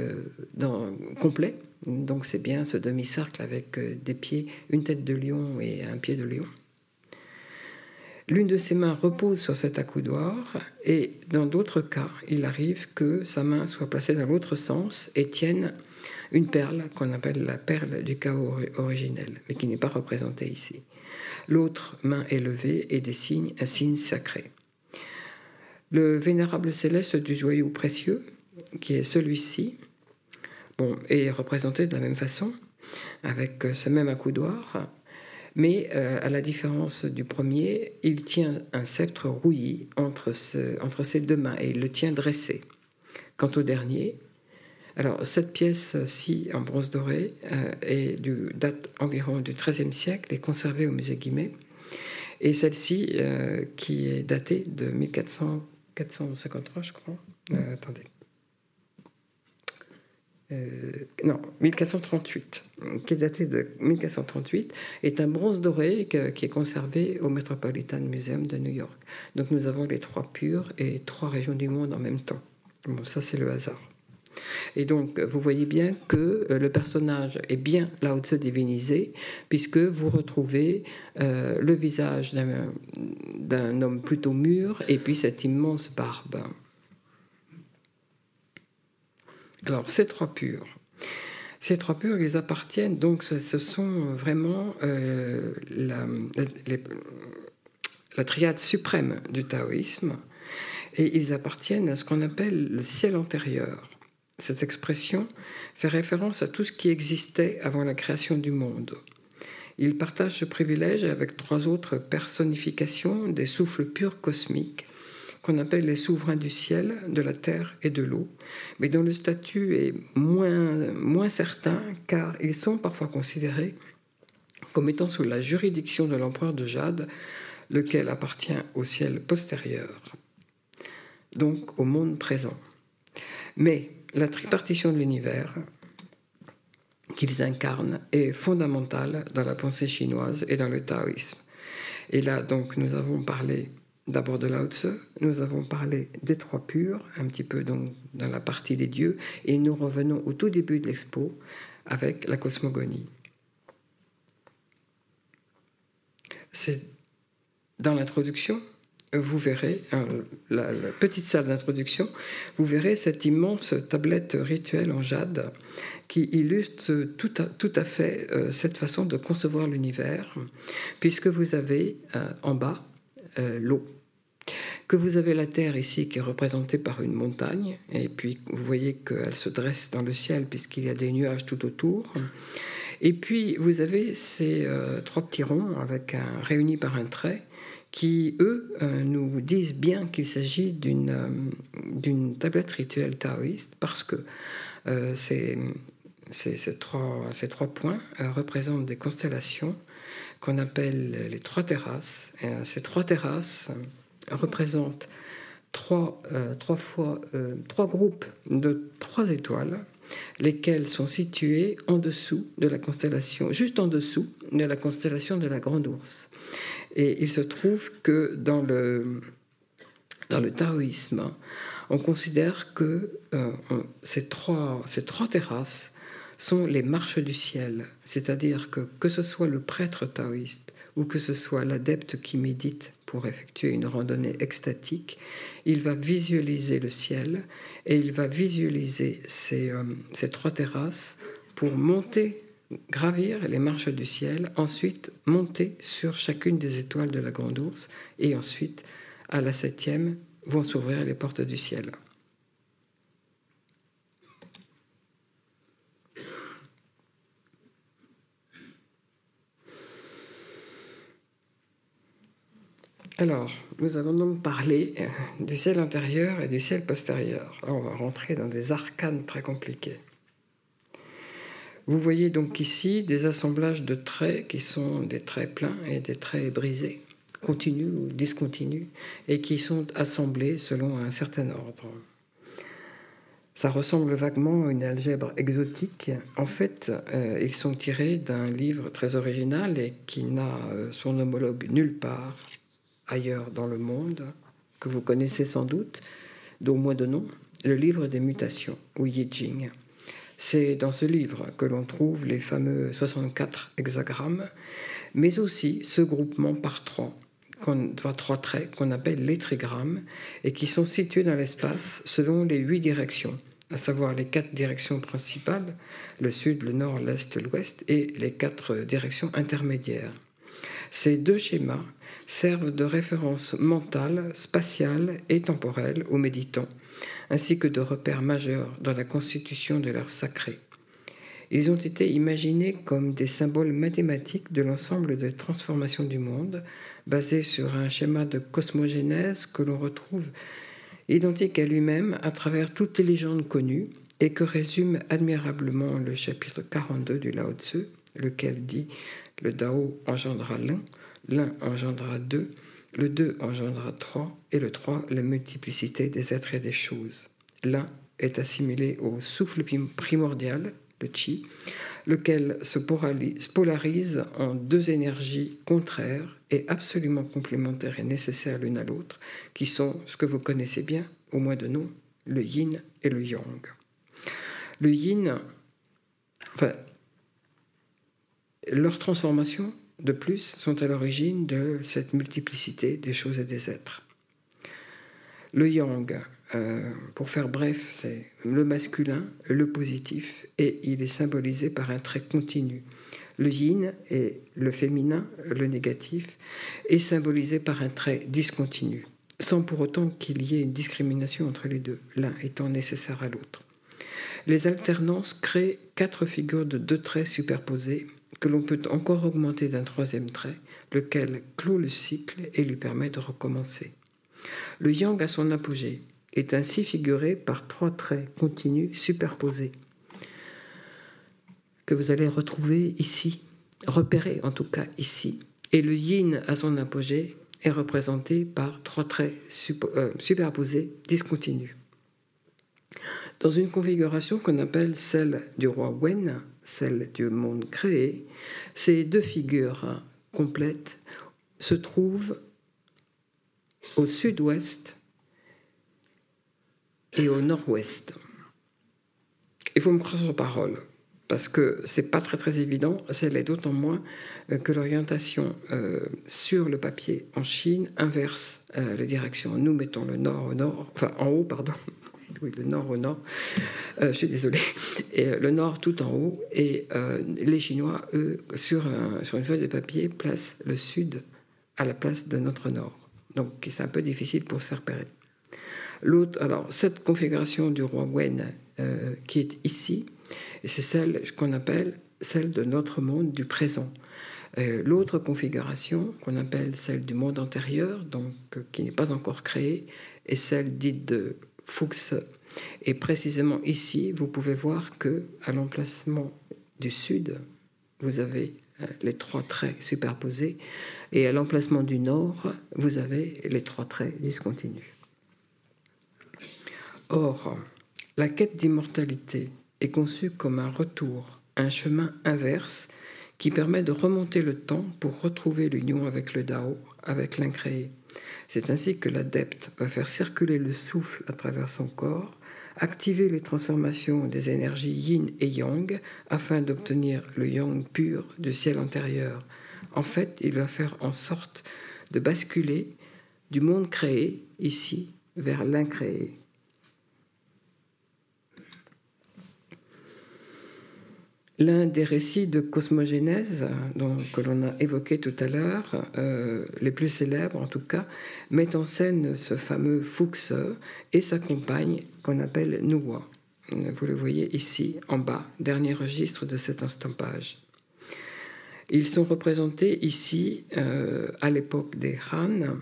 complet. Donc c'est bien ce demi-cercle avec euh, des pieds, une tête de lion et un pied de lion. L'une de ses mains repose sur cet accoudoir et dans d'autres cas, il arrive que sa main soit placée dans l'autre sens et tienne une perle qu'on appelle la perle du chaos originel, mais qui n'est pas représentée ici. L'autre main est levée et dessine un signe sacré. Le vénérable céleste du joyau précieux, qui est celui-ci, bon, est représenté de la même façon, avec ce même accoudoir, mais euh, à la différence du premier, il tient un sceptre rouilli entre, entre ses deux mains et il le tient dressé. Quant au dernier, alors, cette pièce-ci en bronze doré euh, est du, date environ du XIIIe siècle et conservée au musée Guimet. Et celle-ci, euh, qui est datée de 1453, je crois. Euh, attendez. Non, 1438, qui est datée de 1438, est un bronze doré qui est conservé au Metropolitan Museum de New York. Donc nous avons les trois purs et trois régions du monde en même temps. Bon, ça c'est le hasard. Et donc, vous voyez bien que euh, le personnage est bien Lao Tse divinisé, puisque vous retrouvez euh, le visage d'un homme plutôt mûr et puis cette immense barbe. Alors, ces trois purs. Ces trois purs, ils appartiennent, donc ce, sont vraiment euh, la, triade suprême du taoïsme, et ils appartiennent à ce qu'on appelle le ciel antérieur. Cette expression fait référence à tout ce qui existait avant la création du monde. Il partage ce privilège avec trois autres personnifications des souffles purs cosmiques qu'on appelle les souverains du ciel, de la terre et de l'eau, mais dont le statut est moins, moins certain car ils sont parfois considérés comme étant sous la juridiction de l'empereur de Jade, lequel appartient au ciel postérieur, donc au monde présent. Mais la tripartition de l'univers qu'ils incarnent est fondamentale dans la pensée chinoise et dans le taoïsme. Et là, donc, nous avons parlé d'abord de Lao Tse, nous avons parlé des trois purs, un petit peu donc dans la partie des dieux, et nous revenons au tout début de l'expo avec la cosmogonie. C'est dans l'introduction, vous verrez, euh, la, petite salle d'introduction, vous verrez cette immense tablette rituelle en jade qui illustre tout à, tout à fait euh, cette façon de concevoir l'univers, puisque vous avez euh, en bas l'eau. Que vous avez la Terre ici qui est représentée par une montagne, et puis vous voyez qu'elle se dresse dans le ciel puisqu'il y a des nuages tout autour. Et puis vous avez ces trois petits ronds avec un, réunis par un trait qui, eux, euh, nous disent bien qu'il s'agit d'une euh, tablette rituelle taoïste parce que euh, ces, ces, trois, ces trois points représentent des constellations qu'on appelle les trois terrasses. Et, ces trois terrasses représentent trois, trois, fois, trois groupes de trois étoiles lesquelles sont situées en dessous de la constellation, juste en dessous de la constellation de la Grande Ourse. Et il se trouve que dans le, dans le taoïsme, on considère que euh, ces, trois, ces trois terrasses sont les marches du ciel, c'est-à-dire que que ce soit le prêtre taoïste ou que ce soit l'adepte qui médite pour effectuer une randonnée extatique, il va visualiser le ciel et il va visualiser ces, euh, ces trois terrasses pour monter gravir les marches du ciel, ensuite monter sur chacune des étoiles de la Grande Ourse, et ensuite, à la septième, vont s'ouvrir les portes du ciel. Alors, nous allons donc parler euh, du ciel intérieur et du ciel postérieur. on va rentrer dans des arcanes très compliqués. Vous voyez donc ici des assemblages de traits qui sont des traits pleins et des traits brisés, continus ou discontinus, et qui sont assemblés selon un certain ordre. Ça ressemble vaguement à une algèbre exotique. En fait, euh, ils sont tirés d'un livre très original et qui n'a euh, son homologue nulle part ailleurs dans le monde, que vous connaissez sans doute, d'au moins de nom, le livre des mutations, ou Yi Jing. C'est dans ce livre que l'on trouve les fameux 64 hexagrammes, mais aussi ce groupement par trois, trois traits qu'on appelle les trigrammes et qui sont situés dans l'espace selon les huit directions, à savoir les quatre directions principales, le sud, le nord, l'est, l'ouest, et les quatre directions intermédiaires. Ces deux schémas servent de référence mentale, spatiale et temporelle aux méditants ainsi que de repères majeurs dans la constitution de l'art sacré. Ils ont été imaginés comme des symboles mathématiques de l'ensemble des transformations du monde, basés sur un schéma de cosmogénèse que l'on retrouve identique à lui-même à travers toutes les légendes connues et que résume admirablement le chapitre 42 du Lao Tzu, lequel dit Le Dao engendra l'un, l'un engendra deux, le 2 engendra 3 et le 3 la multiplicité des êtres et des choses. L'un est assimilé au souffle primordial, le chi, lequel se polarise en deux énergies contraires et absolument complémentaires et nécessaires l'une à l'autre, qui sont ce que vous connaissez bien, au moins de nom, le yin et le yang. Le yin, enfin, leurs transformations, de plus, sont à l'origine de cette multiplicité des choses et des êtres. Le yang, euh, pour faire bref, c'est le masculin, le positif, et il est symbolisé par un trait continu. Le yin et le féminin, le négatif, est symbolisé par un trait discontinu, sans pour autant qu'il y ait une discrimination entre les deux, l'un étant nécessaire à l'autre. Les alternances créent quatre figures de deux traits superposés que l'on peut encore augmenter d'un troisième trait, lequel clôt le cycle et lui permet de recommencer. Le yang à son apogée est ainsi figuré par trois traits continus superposés que vous allez retrouver ici, repérer en tout cas ici. Et le yin à son apogée est représenté par trois traits euh, superposés discontinus. Dans une configuration qu'on appelle celle du roi Wen, celle du monde créé, ces deux figures complètes se trouvent au sud-ouest et au nord-ouest. Il faut me croire sur parole, parce que c'est pas très très évident, c'est d'autant moins que l'orientation euh, sur le papier en Chine inverse euh, la direction. Nous mettons le nord au nord, enfin en haut, pardon, oui, le nord au nord, je suis désolée, et le nord tout en haut, et les Chinois, eux, sur, sur une feuille de papier, placent le sud à la place de notre nord. Donc c'est un peu difficile pour se repérer. L'autre, alors cette configuration du roi Wen euh, qui est ici, c'est celle qu'on appelle celle de notre monde du présent. Euh, l'autre configuration qu'on appelle celle du monde antérieur, donc euh, qui n'est pas encore créée, est celle dite de Fuchs. Et précisément ici, vous pouvez voir que à l'emplacement du sud, vous avez les trois traits superposés, et à l'emplacement du nord, vous avez les trois traits discontinus. Or, la quête d'immortalité est conçue comme un retour, un chemin inverse qui permet de remonter le temps pour retrouver l'union avec le Dao, avec l'incréé. C'est ainsi que l'adepte va faire circuler le souffle à travers son corps activer les transformations des énergies yin et yang afin d'obtenir le yang pur du ciel antérieur. En fait, il va faire en sorte de basculer du monde créé, ici, vers l'incréé. L'un des récits de cosmogénèse que l'on a évoqué tout à l'heure, euh, les plus célèbres en tout cas, met en scène ce fameux Fuchs et sa compagne qu'on appelle Nuwa. Vous le voyez ici en bas, dernier registre de cet estampage. Ils sont représentés ici euh, à l'époque des Han.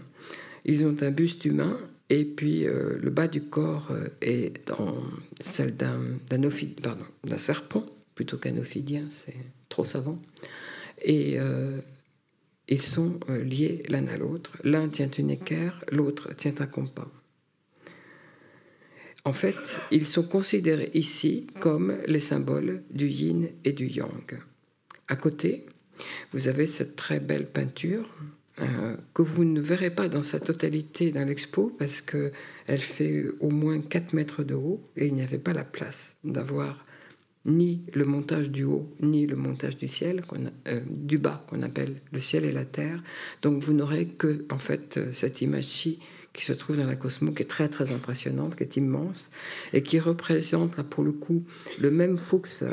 Ils ont un buste humain et puis euh, le bas du corps est dans celle d'un serpent plutôt qu'un ophidien, c'est trop savant. Et euh, ils sont euh, liés l'un à l'autre. L'un tient une équerre, l'autre tient un compas. En fait, ils sont considérés ici comme les symboles du yin et du yang. À côté, vous avez cette très belle peinture euh, que vous ne verrez pas dans sa totalité dans l'expo parce qu'elle fait au moins 4 mètres de haut et il n'y avait pas la place d'avoir ni le montage du haut, ni le montage du ciel, euh, du bas, qu'on appelle le ciel et la terre. Donc vous n'aurez que, en fait, euh, cette image-ci qui se trouve dans la Cosmo, qui est très très impressionnante, qui est immense, et qui représente, là pour le coup, le même Fuchs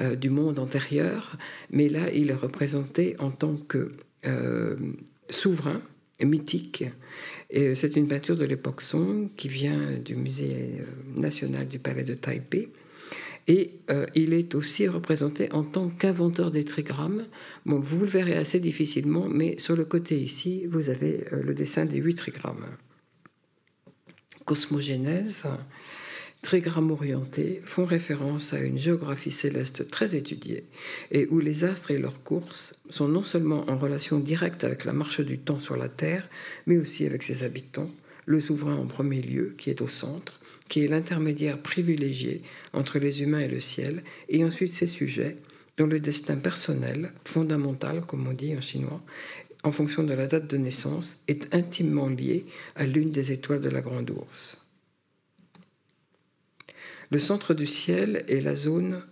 euh, du monde antérieur, mais là il est représenté en tant que souverain, mythique. Et c'est une peinture de l'époque Song qui vient du musée national du palais de Taipei et euh, il est aussi représenté en tant qu'inventeur des trigrammes. Bon, vous le verrez assez difficilement, mais sur le côté ici, vous avez euh, le dessin des huit trigrammes. Cosmogénèse, trigrammes orientés font référence à une géographie céleste très étudiée et où les astres et leurs courses sont non seulement en relation directe avec la marche du temps sur la Terre, mais aussi avec ses habitants, le souverain en premier lieu qui est au centre, qui est l'intermédiaire privilégié entre les humains et le ciel, et ensuite ses sujets, dont le destin personnel, fondamental, comme on dit en chinois, en fonction de la date de naissance, est intimement lié à l'une des étoiles de la Grande Ourse. Le centre du ciel est la zone,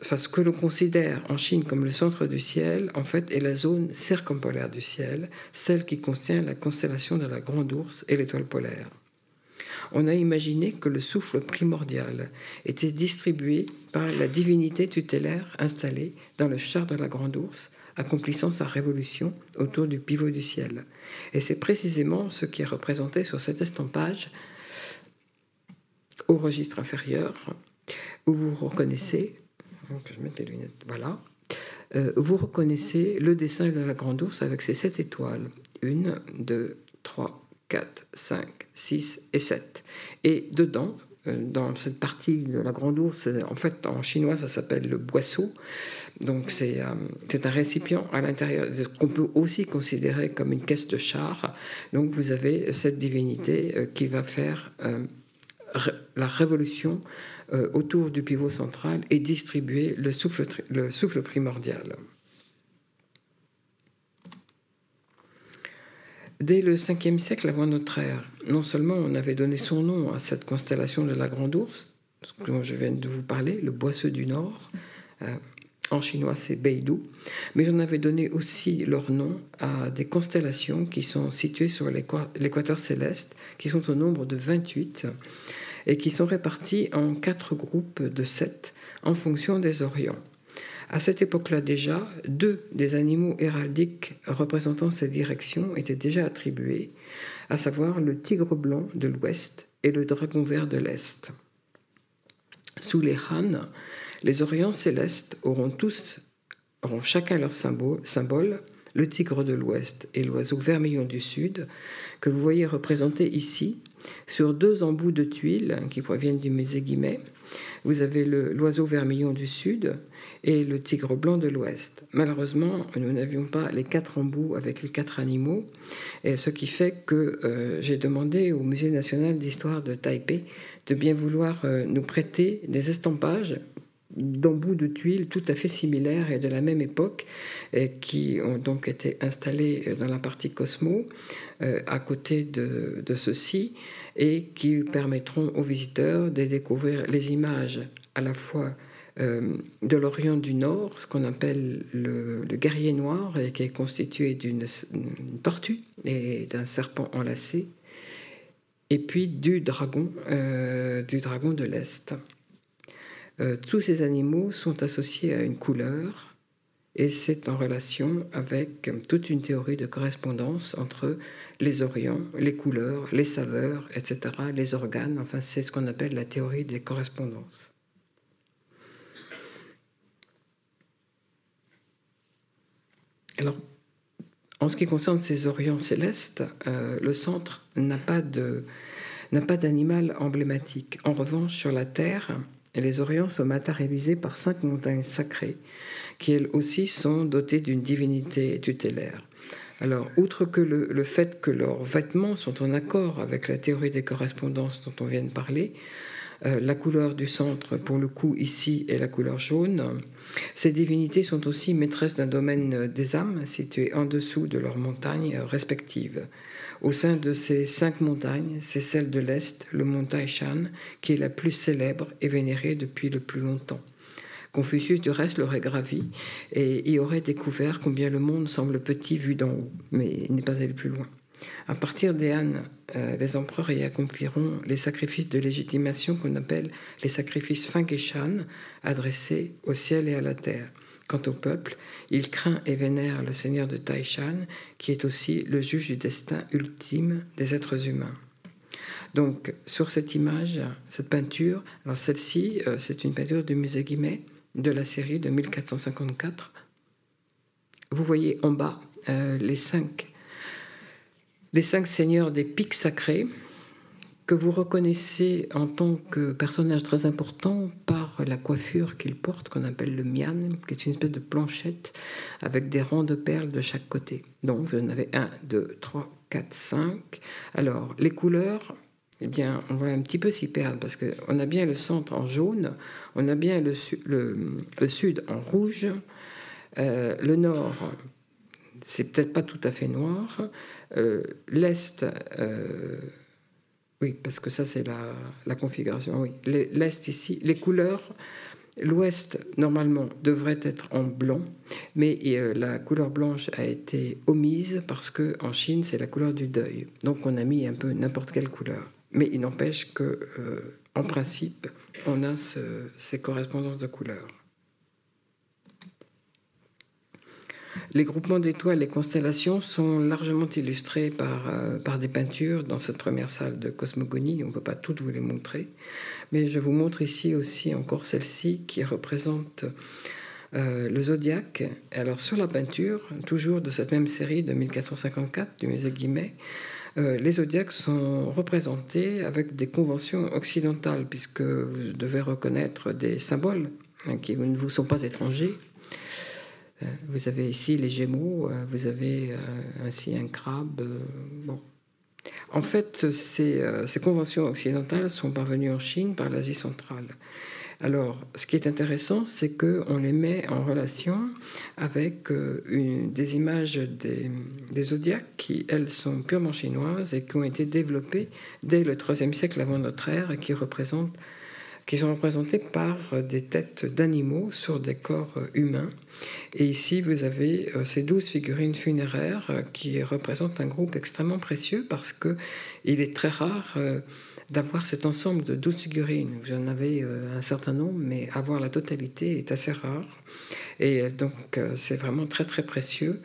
enfin ce que l'on considère en Chine comme le centre du ciel, en fait est la zone circumpolaire du ciel, celle qui contient la constellation de la Grande Ourse et l'étoile polaire. On a imaginé que le souffle primordial était distribué par la divinité tutélaire installée dans le char de la Grande Ourse, accomplissant sa révolution autour du pivot du ciel. Et c'est précisément ce qui est représenté sur cet estampage au registre inférieur, où vous reconnaissez, voilà, euh, vous reconnaissez le dessin de la grande ours avec ses sept étoiles. Une, deux, trois, quatre, cinq, six et sept. Et dedans, euh, dans cette partie de la grande ours, en fait en chinois ça s'appelle le boisseau. Donc c'est euh, un récipient à l'intérieur qu'on peut aussi considérer comme une caisse de char. Donc vous avez cette divinité qui va faire la révolution euh, autour du pivot central et distribuer le souffle, le souffle primordial. Dès le 5e siècle avant notre ère, non seulement on avait donné son nom à cette constellation de la Grande Ourse, dont je viens de vous parler, le Boisseux du Nord, euh, en chinois c'est Beidou, mais on avait donné aussi leur nom à des constellations qui sont situées sur l'équateur céleste, qui sont au nombre de 28 et qui sont réparties en quatre groupes de sept en fonction des orients. À cette époque-là déjà, deux des animaux héraldiques représentant ces directions étaient déjà attribués, à savoir le tigre blanc de l'ouest et le dragon vert de l'est. Sous les Han, les orients célestes auront tous auront chacun leur symbole, le tigre de l'ouest et l'oiseau vermillon du sud, que vous voyez représentés ici sur deux embouts de tuiles qui proviennent du musée Guimet. Vous avez l'oiseau vermillon du sud et le tigre blanc de l'ouest. Malheureusement, nous n'avions pas les quatre embouts avec les quatre animaux, ce qui fait que euh, j'ai demandé au Musée national d'histoire de Taipei de bien vouloir euh, nous prêter des estampages d'embouts de tuiles tout à fait similaires et de la même époque, qui ont donc été installés dans la partie Cosmo, euh, à côté de ceux-ci, et qui permettront aux visiteurs de découvrir les images à la fois euh, de l'Orient du Nord, ce qu'on appelle le, guerrier noir, et qui est constitué d'une tortue et d'un serpent enlacé, et puis du dragon, euh, du dragon de l'Est. Euh, tous ces animaux sont associés à une couleur et c'est en relation avec toute une théorie de correspondance entre les orients, les couleurs, les saveurs, etc., les organes. Enfin, c'est ce qu'on appelle la théorie des correspondances. Alors, en ce qui concerne ces orients célestes, euh, le centre n'a pas d'animal emblématique. En revanche, sur la Terre, les Orients sont matérialisés par cinq montagnes sacrées, qui elles aussi sont dotées d'une divinité tutélaire. Alors, outre que le, fait que leurs vêtements sont en accord avec la théorie des correspondances dont on vient de parler, la couleur du centre, pour le coup, ici, est la couleur jaune. Ces divinités sont aussi maîtresses d'un domaine des âmes situé en dessous de leurs montagnes respectives. Au sein de ces cinq montagnes, c'est celle de l'Est, le mont Taishan, qui est la plus célèbre et vénérée depuis le plus longtemps. Confucius, du reste, l'aurait gravi et y aurait découvert combien le monde semble petit vu d'en haut, mais il n'est pas allé plus loin. À partir des Han, euh, les empereurs y accompliront les sacrifices de légitimation qu'on appelle les sacrifices Fangeshan, adressés au ciel et à la terre. Quant au peuple, il craint et vénère le seigneur de Taishan, qui est aussi le juge du destin ultime des êtres humains. Donc, sur cette image, cette peinture, alors celle-ci, euh, c'est une peinture du musée Guimet de la série de 1454. Vous voyez en bas euh, les cinq les cinq seigneurs des pics sacrés, que vous reconnaissez en tant que personnage très important par la coiffure qu'il porte, qu'on appelle le mian, qui est une espèce de planchette avec des rangs de perles de chaque côté. Donc vous en avez un, deux, trois, quatre, cinq. Alors les couleurs, eh bien, on va un petit peu s'y perdre parce qu'on a bien le centre en jaune, on a bien le, le, sud en rouge, euh, le nord, c'est peut-être pas tout à fait noir, euh, l'est. Euh, Oui, parce que ça, c'est la, configuration. Oui. L'Est ici, les couleurs, l'Ouest, normalement, devrait être en blanc, mais euh, la couleur blanche a été omise parce qu'en Chine, c'est la couleur du deuil. Donc, on a mis un peu n'importe quelle couleur. Mais il n'empêche que, en principe, on a ce, ces correspondances de couleurs. Les groupements d'étoiles et constellations sont largement illustrés par, euh, par des peintures dans cette première salle de cosmogonie. On ne peut pas toutes vous les montrer. Mais je vous montre ici aussi encore celle-ci qui représente euh, le zodiaque. Alors sur la peinture, toujours de cette même série de 1454 du musée Guimet, euh, les zodiaques sont représentés avec des conventions occidentales, puisque vous devez reconnaître des symboles hein, qui ne vous sont pas étrangers. Euh, vous avez ici les Gémeaux, euh, vous avez euh, ainsi un crabe. bon. En fait, ces, conventions occidentales sont parvenues en Chine par l'Asie centrale. Alors, ce qui est intéressant, c'est qu'on les met en relation avec des images des, des, zodiaques qui, elles, sont purement chinoises et qui ont été développées dès le IIIe siècle avant notre ère et qui représentent qui sont représentés par euh, des têtes d'animaux sur des corps euh, humains. Et ici, vous avez euh, ces douze figurines funéraires qui représentent un groupe extrêmement précieux parce que il est très rare d'avoir cet ensemble de douze figurines. Vous en avez un certain nombre, mais avoir la totalité est assez rare. Et donc, c'est vraiment très, très précieux.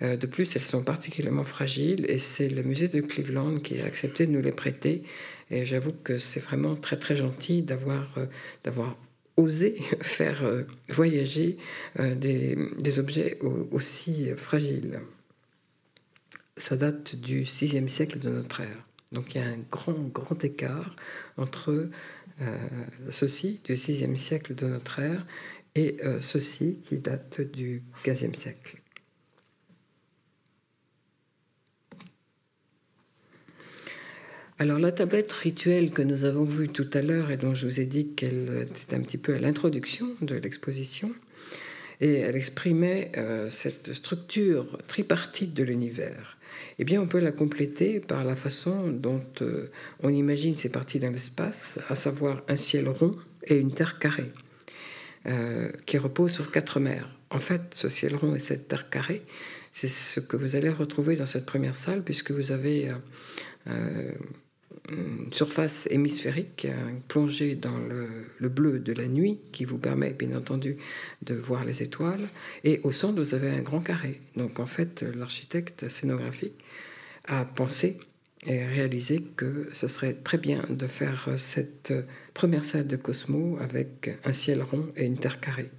De plus, elles sont particulièrement fragiles et c'est le musée de Cleveland qui a accepté de nous les prêter et j'avoue que c'est vraiment très très gentil d'avoir euh, d'avoir osé faire euh, voyager euh, des, objets aussi fragiles. Ça date du 6e siècle de notre ère. Donc il y a un grand, grand écart entre ceci du 6e siècle de notre ère et ceci qui date du 15e siècle. Alors la tablette rituelle que nous avons vue tout à l'heure et dont je vous ai dit qu'elle était un petit peu à l'introduction de l'exposition, et elle exprimait euh, cette structure tripartite de l'univers. Eh bien, on peut la compléter par la façon dont euh, on imagine ces parties dans l'espace, à savoir un ciel rond et une terre carrée, euh, qui repose sur quatre mers. En fait, ce ciel rond et cette terre carrée, c'est ce que vous allez retrouver dans cette première salle, puisque vous avez surface hémisphérique plongée dans le, bleu de la nuit qui vous permet bien entendu de voir les étoiles et au centre vous avez un grand carré. Donc en fait l'architecte scénographique a pensé et réalisé que ce serait très bien de faire cette première salle de Cosmo avec un ciel rond et une terre carrée.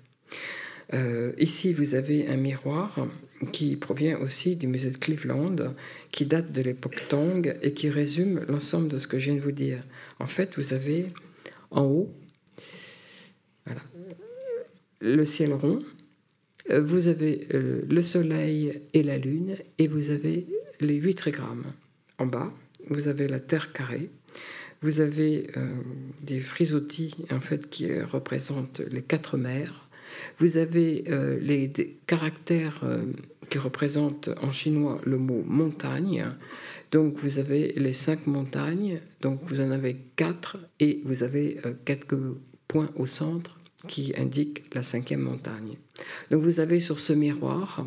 Euh, ici, vous avez un miroir qui provient aussi du musée de Cleveland, qui date de l'époque Tang et qui résume l'ensemble de ce que je viens de vous dire. En fait, vous avez en haut le ciel rond, euh, vous avez euh, le soleil et la lune, et vous avez les huit trigrammes. En bas, vous avez la terre carrée, vous avez des frisottis en fait qui représentent les quatre mers vous avez euh, les caractères euh, qui représentent en chinois le mot montagne. Donc vous avez les cinq montagnes, donc vous en avez quatre et vous avez euh, quelques points au centre qui indiquent la cinquième montagne. Donc vous avez sur ce miroir,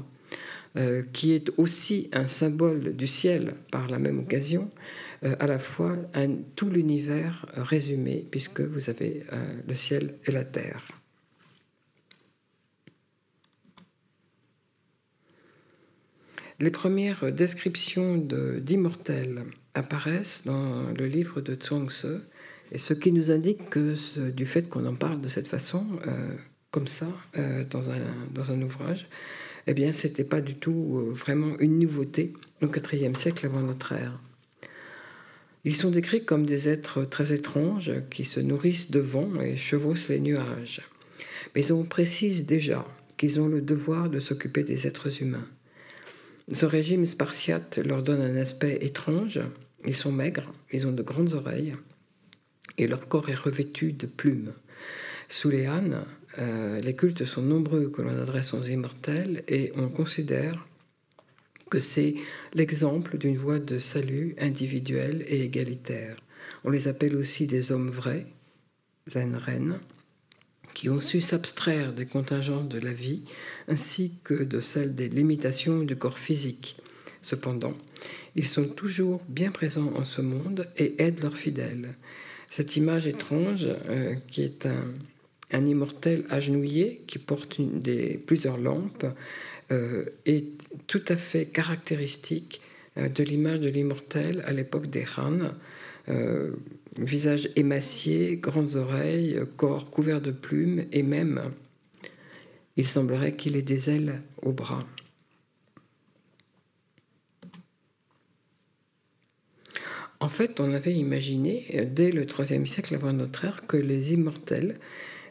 qui est aussi un symbole du ciel par la même occasion, à la fois tout l'univers résumé, puisque vous avez le ciel et la terre. Les premières descriptions d'immortels apparaissent dans le livre de Tse, et ce qui nous indique que du fait qu'on en parle de cette façon, euh, comme ça, euh, dans, un, dans, un, ouvrage, eh bien, c'était pas du tout euh, vraiment une nouveauté au IVe siècle avant notre ère. Ils sont décrits comme des êtres très étranges qui se nourrissent de vent et chevauchent les nuages. Mais on précise déjà qu'ils ont le devoir de s'occuper des êtres humains. Ce régime spartiate leur donne un aspect étrange. Ils sont maigres, ils ont de grandes oreilles et leur corps est revêtu de plumes. Sous les ânes, euh, les cultes sont nombreux que l'on adresse aux immortels et on considère que c'est l'exemple d'une voie de salut individuelle et égalitaire. On les appelle aussi des hommes vrais, Zen-Ren, qui ont su s'abstraire des contingences de la vie ainsi que de celles des limitations du corps physique. Cependant, ils sont toujours bien présents en ce monde et aident leurs fidèles. Cette image étrange, euh, qui est un, immortel agenouillé qui porte des, plusieurs lampes, euh, est tout à fait caractéristique euh, de l'image de l'immortel à l'époque des Han. Visage émacié, grandes oreilles, corps couvert de plumes et même, il semblerait qu'il ait des ailes au bras. En fait, on avait imaginé, dès le IIIe siècle avant notre ère, que les immortels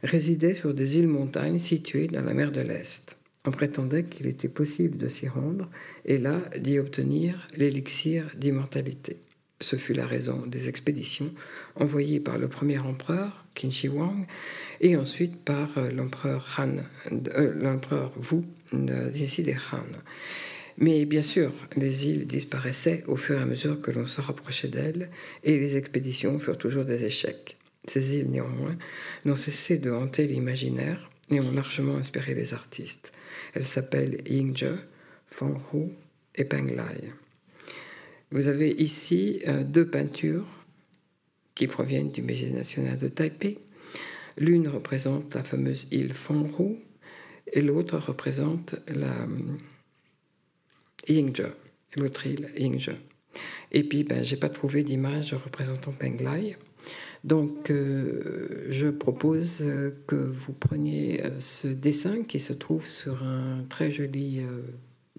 résidaient sur des îles-montagnes situées dans la mer de l'Est. On prétendait qu'il était possible de s'y rendre et là d'y obtenir l'élixir d'immortalité. Ce fut la raison des expéditions envoyées par le premier empereur, Qin Shi Huang, et ensuite par euh, l'empereur Han, euh, l'empereur Wu, d'ici des Han. Mais bien sûr, les îles disparaissaient au fur et à mesure que l'on se rapprochait d'elles, et les expéditions furent toujours des échecs. Ces îles, néanmoins, n'ont cessé de hanter l'imaginaire et ont largement inspiré les artistes. Elles s'appellent Yingzhe, Fenghu et Penglai. Vous avez ici euh, deux peintures qui proviennent du Musée national de Taipei. L'une représente la fameuse île Fenghu et l'autre représente la Yingzhe, l'autre île Yingzhe. Et puis, ben, je n'ai pas trouvé d'image représentant Penglai. Donc, euh, je propose que vous preniez euh, ce dessin qui se trouve sur un très joli, euh,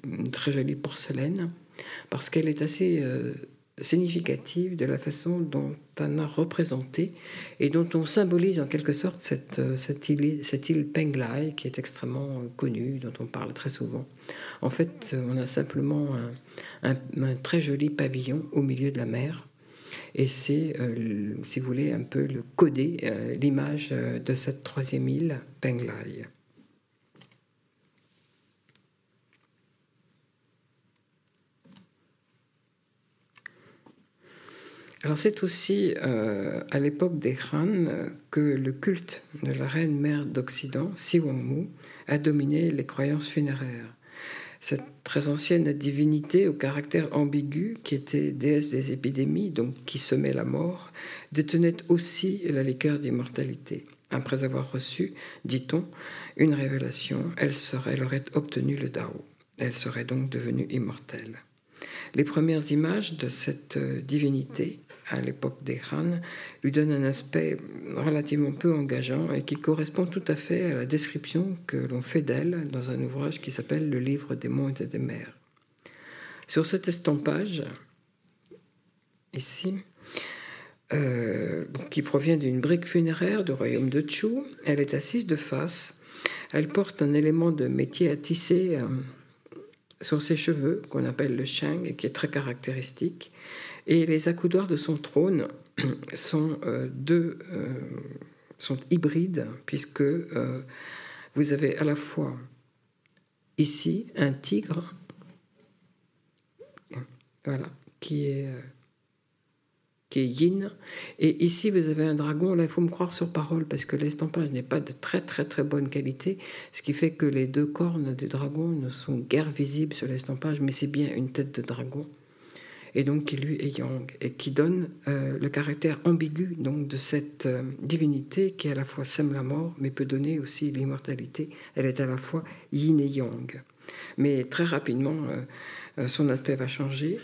une très jolie porcelaine, parce qu'elle est assez significative de la façon dont on a représenté et dont on symbolise en quelque sorte cette, euh, île, cette Penglai qui est extrêmement euh, connue, dont on parle très souvent. En fait, on a simplement un, très joli pavillon au milieu de la mer et c'est, euh, si vous voulez, un peu le coder l'image de cette troisième île, Penglai. C'est aussi euh, à l'époque des Han que le culte de la reine mère d'Occident, Siwangmu, a dominé les croyances funéraires. Cette très ancienne divinité au caractère ambigu, qui était déesse des épidémies, donc qui semait la mort, détenait aussi la liqueur d'immortalité. Après avoir reçu, dit-on, une révélation, elle, elle aurait obtenu le Tao. Elle serait donc devenue immortelle. Les premières images de cette euh, divinité à l'époque des Han, lui donne un aspect relativement peu engageant et qui correspond tout à fait à la description que l'on fait d'elle dans un ouvrage qui s'appelle Le livre des monts et des mers. Sur cet estampage, ici, euh, qui provient d'une brique funéraire du royaume de Chu, elle est assise de face. Elle porte un élément de métier à tisser euh, sur ses cheveux, qu'on appelle le shang, et qui est très caractéristique. Et les accoudoirs de son trône sont, euh, deux, euh, sont hybrides, puisque euh, vous avez à la fois ici un tigre, voilà, qui est, qui est yin, et ici vous avez un dragon. Là, il faut me croire sur parole, parce que l'estampage n'est pas de très très très bonne qualité, ce qui fait que les deux cornes du dragon ne sont guère visibles sur l'estampage, mais c'est bien une tête de dragon et donc qui lui est yang, et qui donne euh, le caractère ambigu donc de cette euh, divinité qui à la fois sème la mort, mais peut donner aussi l'immortalité. Elle est à la fois yin et yang. Mais très rapidement, euh, son aspect va changer.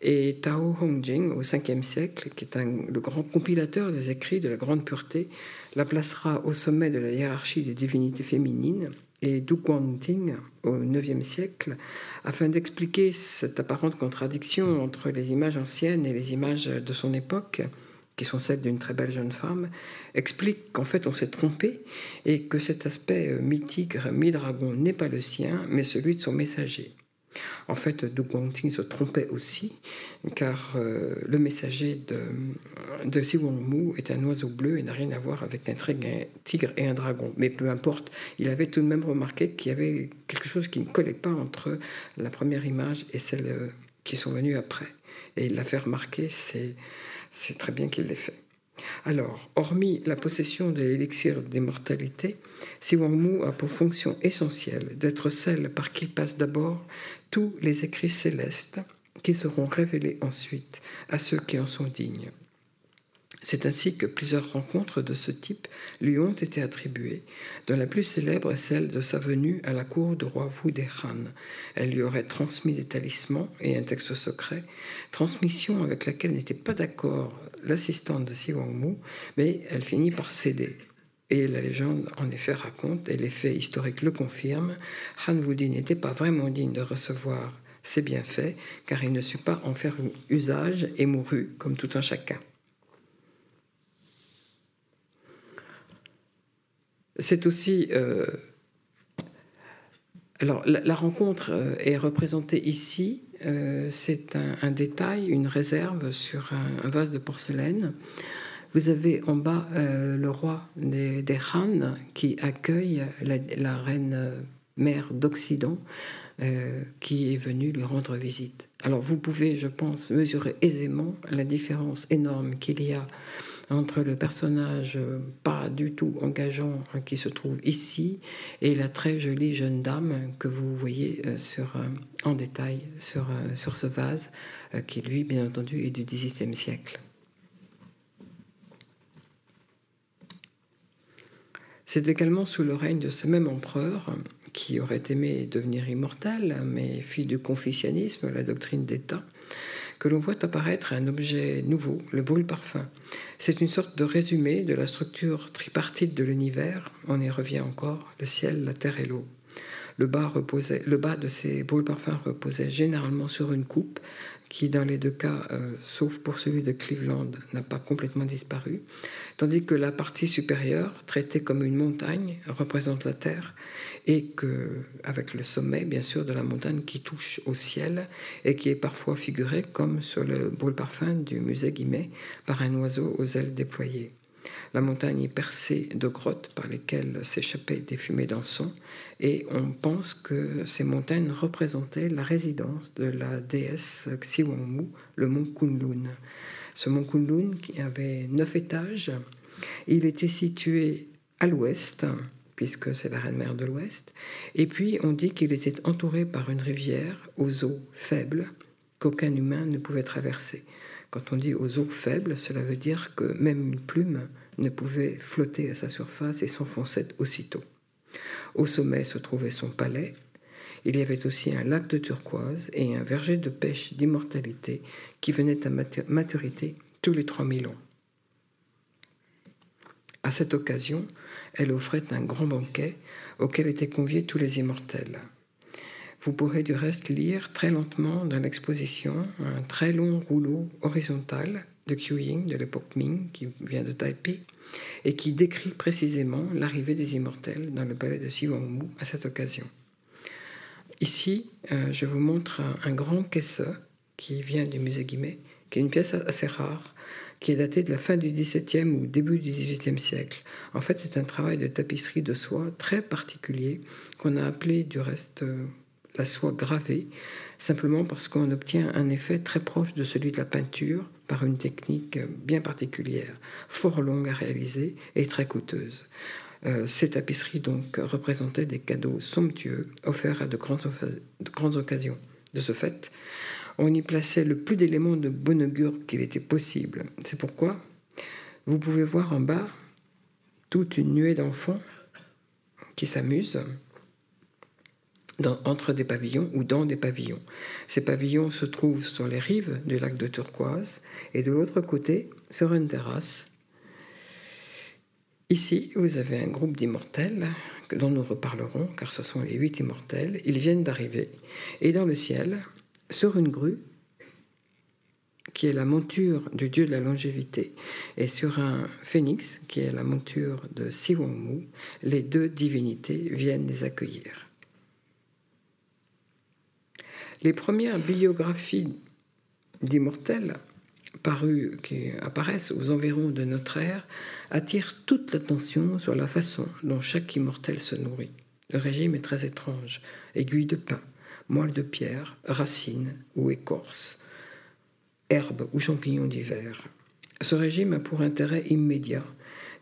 Et Tao Hongjing, au 5e siècle, qui est le grand compilateur des écrits de la grande pureté, la placera au sommet de la hiérarchie des divinités féminines et Du Guangting au IXe siècle, afin d'expliquer cette apparente contradiction entre les images anciennes et les images de son époque, qui sont celles d'une très belle jeune femme, explique qu'en fait on s'est trompé et que cet aspect mi-tigre, mi-dragon n'est pas le sien, mais celui de son messager. En fait, Du Guangting se trompait aussi, car euh, le messager de, de Wang est un oiseau bleu et n'a rien à voir avec un tigre et un dragon. Mais peu importe, il avait tout de même remarqué qu'il y avait quelque chose qui ne collait pas entre la première image et celle euh, qui sont venues après. Et il l'a fait remarquer, c'est très bien qu'il l'ait fait. Alors, hormis la possession de l'élixir d'immortalité, Siwangmu a pour fonction essentielle d'être celle par qui passent d'abord tous les écrits célestes qui seront révélés ensuite à ceux qui en sont dignes. C'est ainsi que plusieurs rencontres de ce type lui ont été attribuées, dont la plus célèbre est celle de sa venue à la cour du roi Wudekhan. Elle lui aurait transmis des talismans et un texte secret, transmission avec laquelle n'était pas d'accord l'assistante de Siwangmu, mais elle finit par céder. Et la légende, en effet, raconte, et les faits historiques le confirment, Han Wudi n'était pas vraiment digne de recevoir ses bienfaits, car il ne sut pas en faire usage et mourut comme tout un chacun. C'est aussi. Euh, alors, la, rencontre euh, est représentée ici. Euh, c'est un, détail, une réserve sur un, vase de porcelaine. Vous avez en bas le roi des, des Han qui accueille la, reine mère d'Occident qui est venue lui rendre visite. Alors vous pouvez, je pense, mesurer aisément la différence énorme qu'il y a entre le personnage pas du tout engageant hein, qui se trouve ici et la très jolie jeune dame que vous voyez euh, euh, en détail euh, sur ce vase, qui lui, bien entendu, est du XVIIIe siècle. C'est également sous le règne de ce même empereur, qui aurait aimé devenir immortel, mais fit du confucianisme la doctrine d'État, que l'on voit apparaître un objet nouveau, le brûle parfum. C'est une sorte de résumé de la structure tripartite de l'univers. On y revient encore, le ciel, la terre et l'eau. Le bas, reposait, le bas de ces brûle parfums reposait généralement sur une coupe qui, dans les deux cas, euh, sauf pour celui de Cleveland, n'a pas complètement disparu, tandis que la partie supérieure, traitée comme une montagne, représente la Terre, et que, avec le sommet, bien sûr, de la montagne qui touche au ciel et qui est parfois figuré comme sur le brûle-parfum du musée Guimet par un oiseau aux ailes déployées. La montagne est percée de grottes par lesquelles s'échappaient des fumées d'encens, et on pense que ces montagnes représentaient la résidence de la déesse Xiwangmu, le mont Kunlun. Ce mont Kunlun, qui avait neuf étages, il était situé à l'ouest, puisque c'est la reine-mère de l'ouest, et puis on dit qu'il était entouré par une rivière aux eaux faibles qu'aucun humain ne pouvait traverser. Quand on dit aux eaux faibles, cela veut dire que même une plume ne pouvait flotter à sa surface et s'enfonçait aussitôt. Au sommet se trouvait son palais. Il y avait aussi un lac de turquoise et un verger de pêche d'immortalité qui venait à maturité tous les 3000 ans. À cette occasion, elle offrait un grand banquet auquel étaient conviés tous les immortels. Vous pourrez du reste lire très lentement dans l'exposition un très long rouleau horizontal de Ying de l'époque Ming qui vient de Taipei et qui décrit précisément l'arrivée des immortels dans le palais de Xiwangmu à cette occasion. Ici, euh, je vous montre un, grand caisse qui vient du musée Guimet, qui est une pièce assez rare, qui est datée de la fin du XVIIe ou début du XVIIIe siècle. En fait, c'est un travail de tapisserie de soie très particulier qu'on a appelé du reste euh, la soie gravée, simplement parce qu'on obtient un effet très proche de celui de la peinture par une technique bien particulière, fort longue à réaliser et très coûteuse. Euh, ces tapisseries donc représentaient des cadeaux somptueux offerts à de grandes, de grandes occasions. De ce fait, on y plaçait le plus d'éléments de bon augure qu'il était possible. C'est pourquoi vous pouvez voir en bas toute une nuée d'enfants qui s'amusent entre des pavillons ou dans des pavillons. Ces pavillons se trouvent sur les rives du lac de Turquoise et de l'autre côté, sur une terrasse. Ici, vous avez un groupe d'immortels dont nous reparlerons, car ce sont les huit immortels. Ils viennent d'arriver. Et dans le ciel, sur une grue, qui est la monture du dieu de la longévité, et sur un phénix, qui est la monture de Siwangmu, les deux divinités viennent les accueillir. Les premières biographies d'immortels parues, qui apparaissent aux environs de notre ère, attirent toute l'attention sur la façon dont chaque immortel se nourrit. Le régime est très étrange. Aiguille de pain, moelle de pierre, racines ou écorce, herbes ou champignons divers. Ce régime a pour intérêt immédiat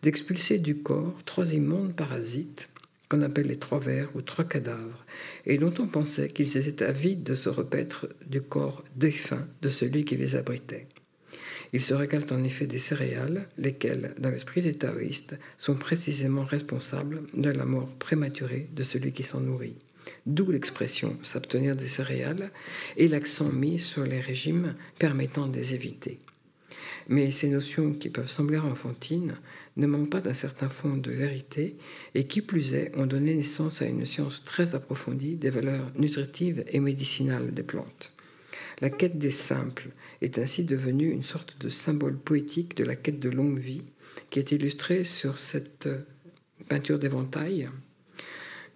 d'expulser du corps trois immondes parasites qu'on appelle les trois vers ou trois cadavres, et dont on pensait qu'ils étaient avides de se repaître du corps défunt de celui qui les abritait. Ils se régalent en effet des céréales, lesquelles, dans l'esprit des taoïstes, sont précisément responsables de la mort prématurée de celui qui s'en nourrit. D'où l'expression s'abstenir des céréales et l'accent mis sur les régimes permettant de les éviter. Mais ces notions qui peuvent sembler enfantines ne manquent pas d'un certain fond de vérité et qui plus est ont donné naissance à une science très approfondie des valeurs nutritives et médicinales des plantes. La quête des simples est ainsi devenue une sorte de symbole poétique de la quête de longue vie qui est illustrée sur cette peinture d'éventail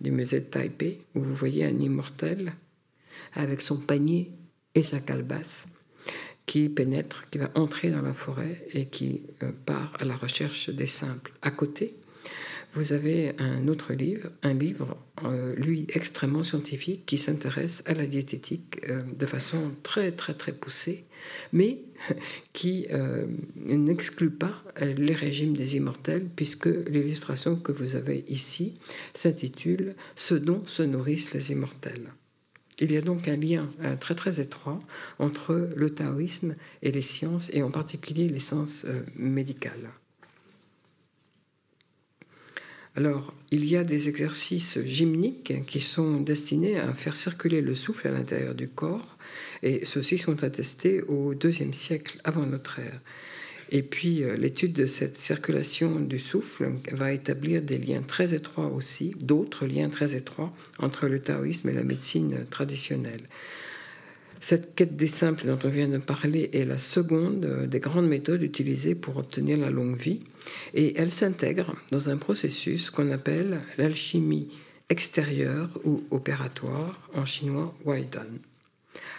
du musée de Taipei où vous voyez un immortel avec son panier et sa calebasse qui pénètre, qui va entrer dans la forêt et qui euh, part à la recherche des simples. À côté, vous avez un autre livre, un livre, euh, lui, extrêmement scientifique, qui s'intéresse à la diététique euh, de façon très, très, très poussée, mais qui n'exclut pas les régimes des immortels, puisque l'illustration que vous avez ici s'intitule Ce dont se nourrissent les immortels. Il y a donc un lien euh, très très étroit entre le taoïsme et les sciences, et en particulier les sciences euh, médicales. Alors, il y a des exercices gymniques qui sont destinés à faire circuler le souffle à l'intérieur du corps, et ceux-ci sont attestés au deuxième siècle avant notre ère. Et puis euh, l'étude de cette circulation du souffle va établir des liens très étroits aussi, d'autres liens très étroits entre le taoïsme et la médecine traditionnelle. Cette quête des simples dont on vient de parler est la seconde euh, des grandes méthodes utilisées pour obtenir la longue vie et elle s'intègre dans un processus qu'on appelle l'alchimie extérieure ou opératoire, en chinois Waidan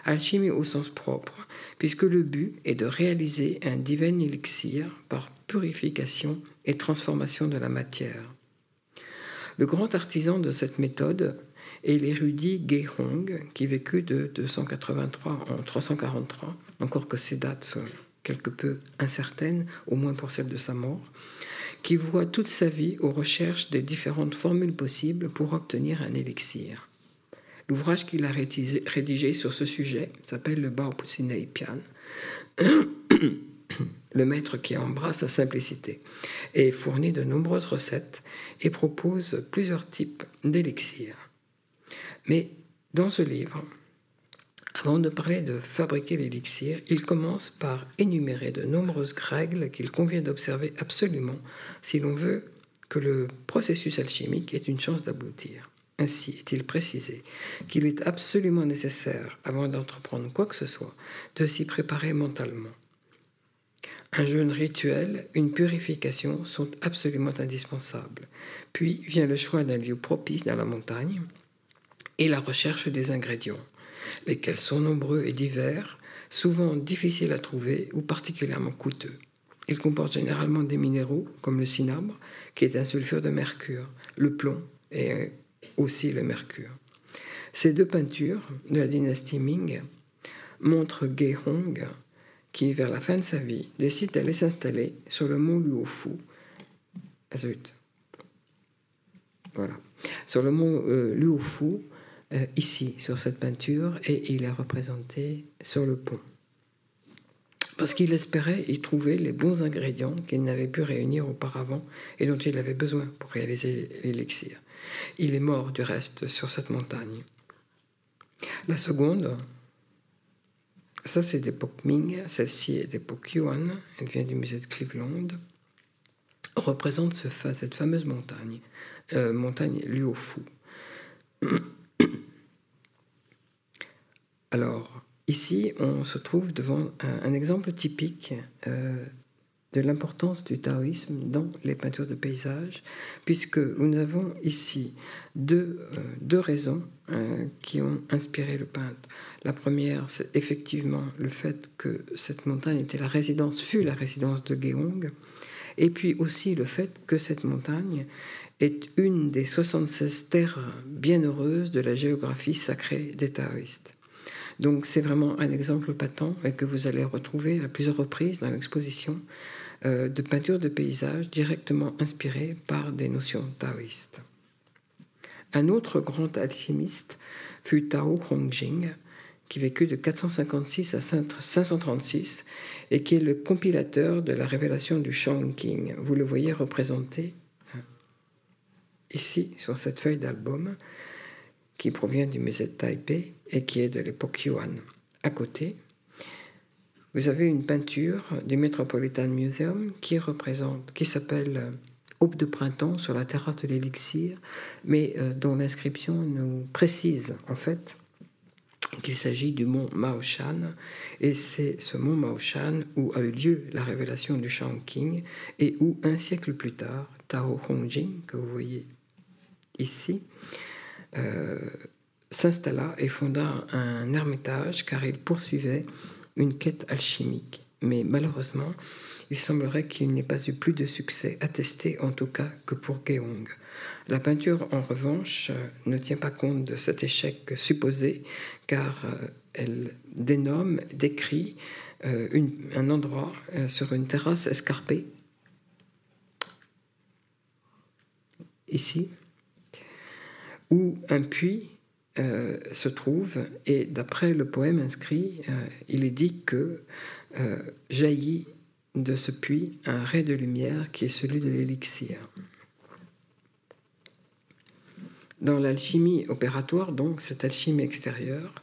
alchimie au sens propre, puisque le but est de réaliser un divin élixir par purification et transformation de la matière. Le grand artisan de cette méthode est l'érudit Ge Hong, qui vécut de 283 en 343, encore que ces dates soient quelque peu incertaines, au moins pour celle de sa mort, qui voit toute sa vie aux recherches des différentes formules possibles pour obtenir un élixir. L'ouvrage qu'il a rédigé sur ce sujet s'appelle Le Pusinei Pian, le maître qui embrasse la simplicité, et fournit de nombreuses recettes et propose plusieurs types d'élixirs. Mais dans ce livre, avant de parler de fabriquer l'élixir, il commence par énumérer de nombreuses règles qu'il convient d'observer absolument si l'on veut que le processus alchimique ait une chance d'aboutir. Ainsi est-il précisé qu'il est absolument nécessaire, avant d'entreprendre quoi que ce soit, de s'y préparer mentalement. Un jeûne rituel, une purification sont absolument indispensables. Puis vient le choix d'un lieu propice dans la montagne et la recherche des ingrédients, lesquels sont nombreux et divers, souvent difficiles à trouver ou particulièrement coûteux. Ils comportent généralement des minéraux comme le cinabre, qui est un sulfure de mercure, le plomb et aussi le mercure. Ces deux peintures de la dynastie Ming montrent Ge Hong qui, vers la fin de sa vie, décide d'aller s'installer sur le mont Luofu. Ah, voilà. Sur le mont euh, Luofu, euh, ici, sur cette peinture, et il est représenté sur le pont. Parce qu'il espérait y trouver les bons ingrédients qu'il n'avait pu réunir auparavant et dont il avait besoin pour réaliser l'élixir. Il est mort du reste sur cette montagne. La seconde, ça c'est d'époque Ming, celle-ci est d'époque Yuan, elle vient du musée de Cleveland, représente ce, cette fameuse montagne, euh, montagne Luofu. Alors, ici, on se trouve devant un, exemple typique euh, de l'importance du taoïsme dans les peintures de paysage, puisque nous avons ici deux, euh, deux raisons euh, qui ont inspiré le peintre. La première, c'est effectivement le fait que cette montagne était la résidence, fut la résidence de Geong, et puis aussi le fait que cette montagne est une des 76 terres bienheureuses de la géographie sacrée des taoïstes. Donc c'est vraiment un exemple patent et que vous allez retrouver à plusieurs reprises dans l'exposition euh, de peinture de paysage directement inspirée par des notions taoïstes. Un autre grand alchimiste fut Tao Hongjing, qui vécut de 456 à 536 et qui est le compilateur de la révélation du King. Vous le voyez représenté hein, ici sur cette feuille d'album qui provient du musée de Taipei et qui est de l'époque Yuan. À côté, vous avez une peinture du Metropolitan Museum qui représente, qui s'appelle euh, Aube de printemps sur la terrasse de l'élixir, mais euh, dont l'inscription nous précise en fait qu'il s'agit du mont Maoshan, et c'est ce mont Maoshan où a eu lieu la révélation du King et où, un siècle plus tard, Tao Hongjing, que vous voyez ici, euh, s'installa et fonda un ermitage car il poursuivait une quête alchimique. Mais malheureusement, il semblerait qu'il n'ait pas eu plus de succès attesté en tout cas que pour Geong. La peinture, en revanche, euh, ne tient pas compte de cet échec supposé, car euh, elle dénomme, décrit euh, un endroit sur une terrasse escarpée, ici, où un puits se trouve, et d'après le poème inscrit, il est dit que jaillit de ce puits un ray de lumière qui est celui de l'élixir. Dans l'alchimie opératoire, donc cette alchimie extérieure,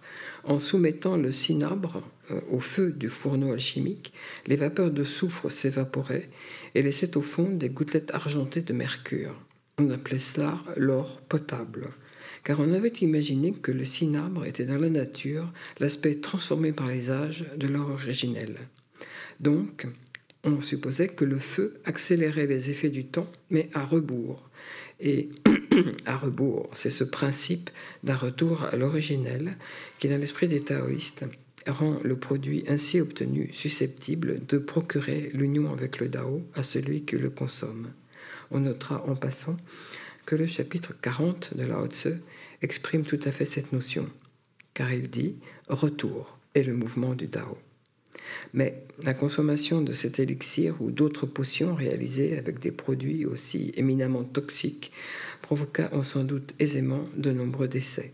en soumettant le cinabre euh, au feu du fourneau alchimique, les vapeurs de soufre s'évaporaient et laissaient au fond des gouttelettes argentées de mercure. On appelait cela l'or potable, car on avait imaginé que le cinabre était dans la nature l'aspect transformé par les âges de l'or originel. Donc, on supposait que le feu accélérait les effets du temps, mais à rebours. Et à rebours, c'est ce principe d'un retour à l'originel qui, dans l'esprit des taoïstes, rend le produit ainsi obtenu susceptible de procurer l'union avec le Dao à celui qui le consomme. On notera en passant que le chapitre 40 de Lao Tse exprime tout à fait cette notion, car il dit retour et le mouvement du Dao. Mais la consommation de cet élixir ou d'autres potions réalisées avec des produits aussi éminemment toxiques provoqua on sans doute aisément de nombreux décès.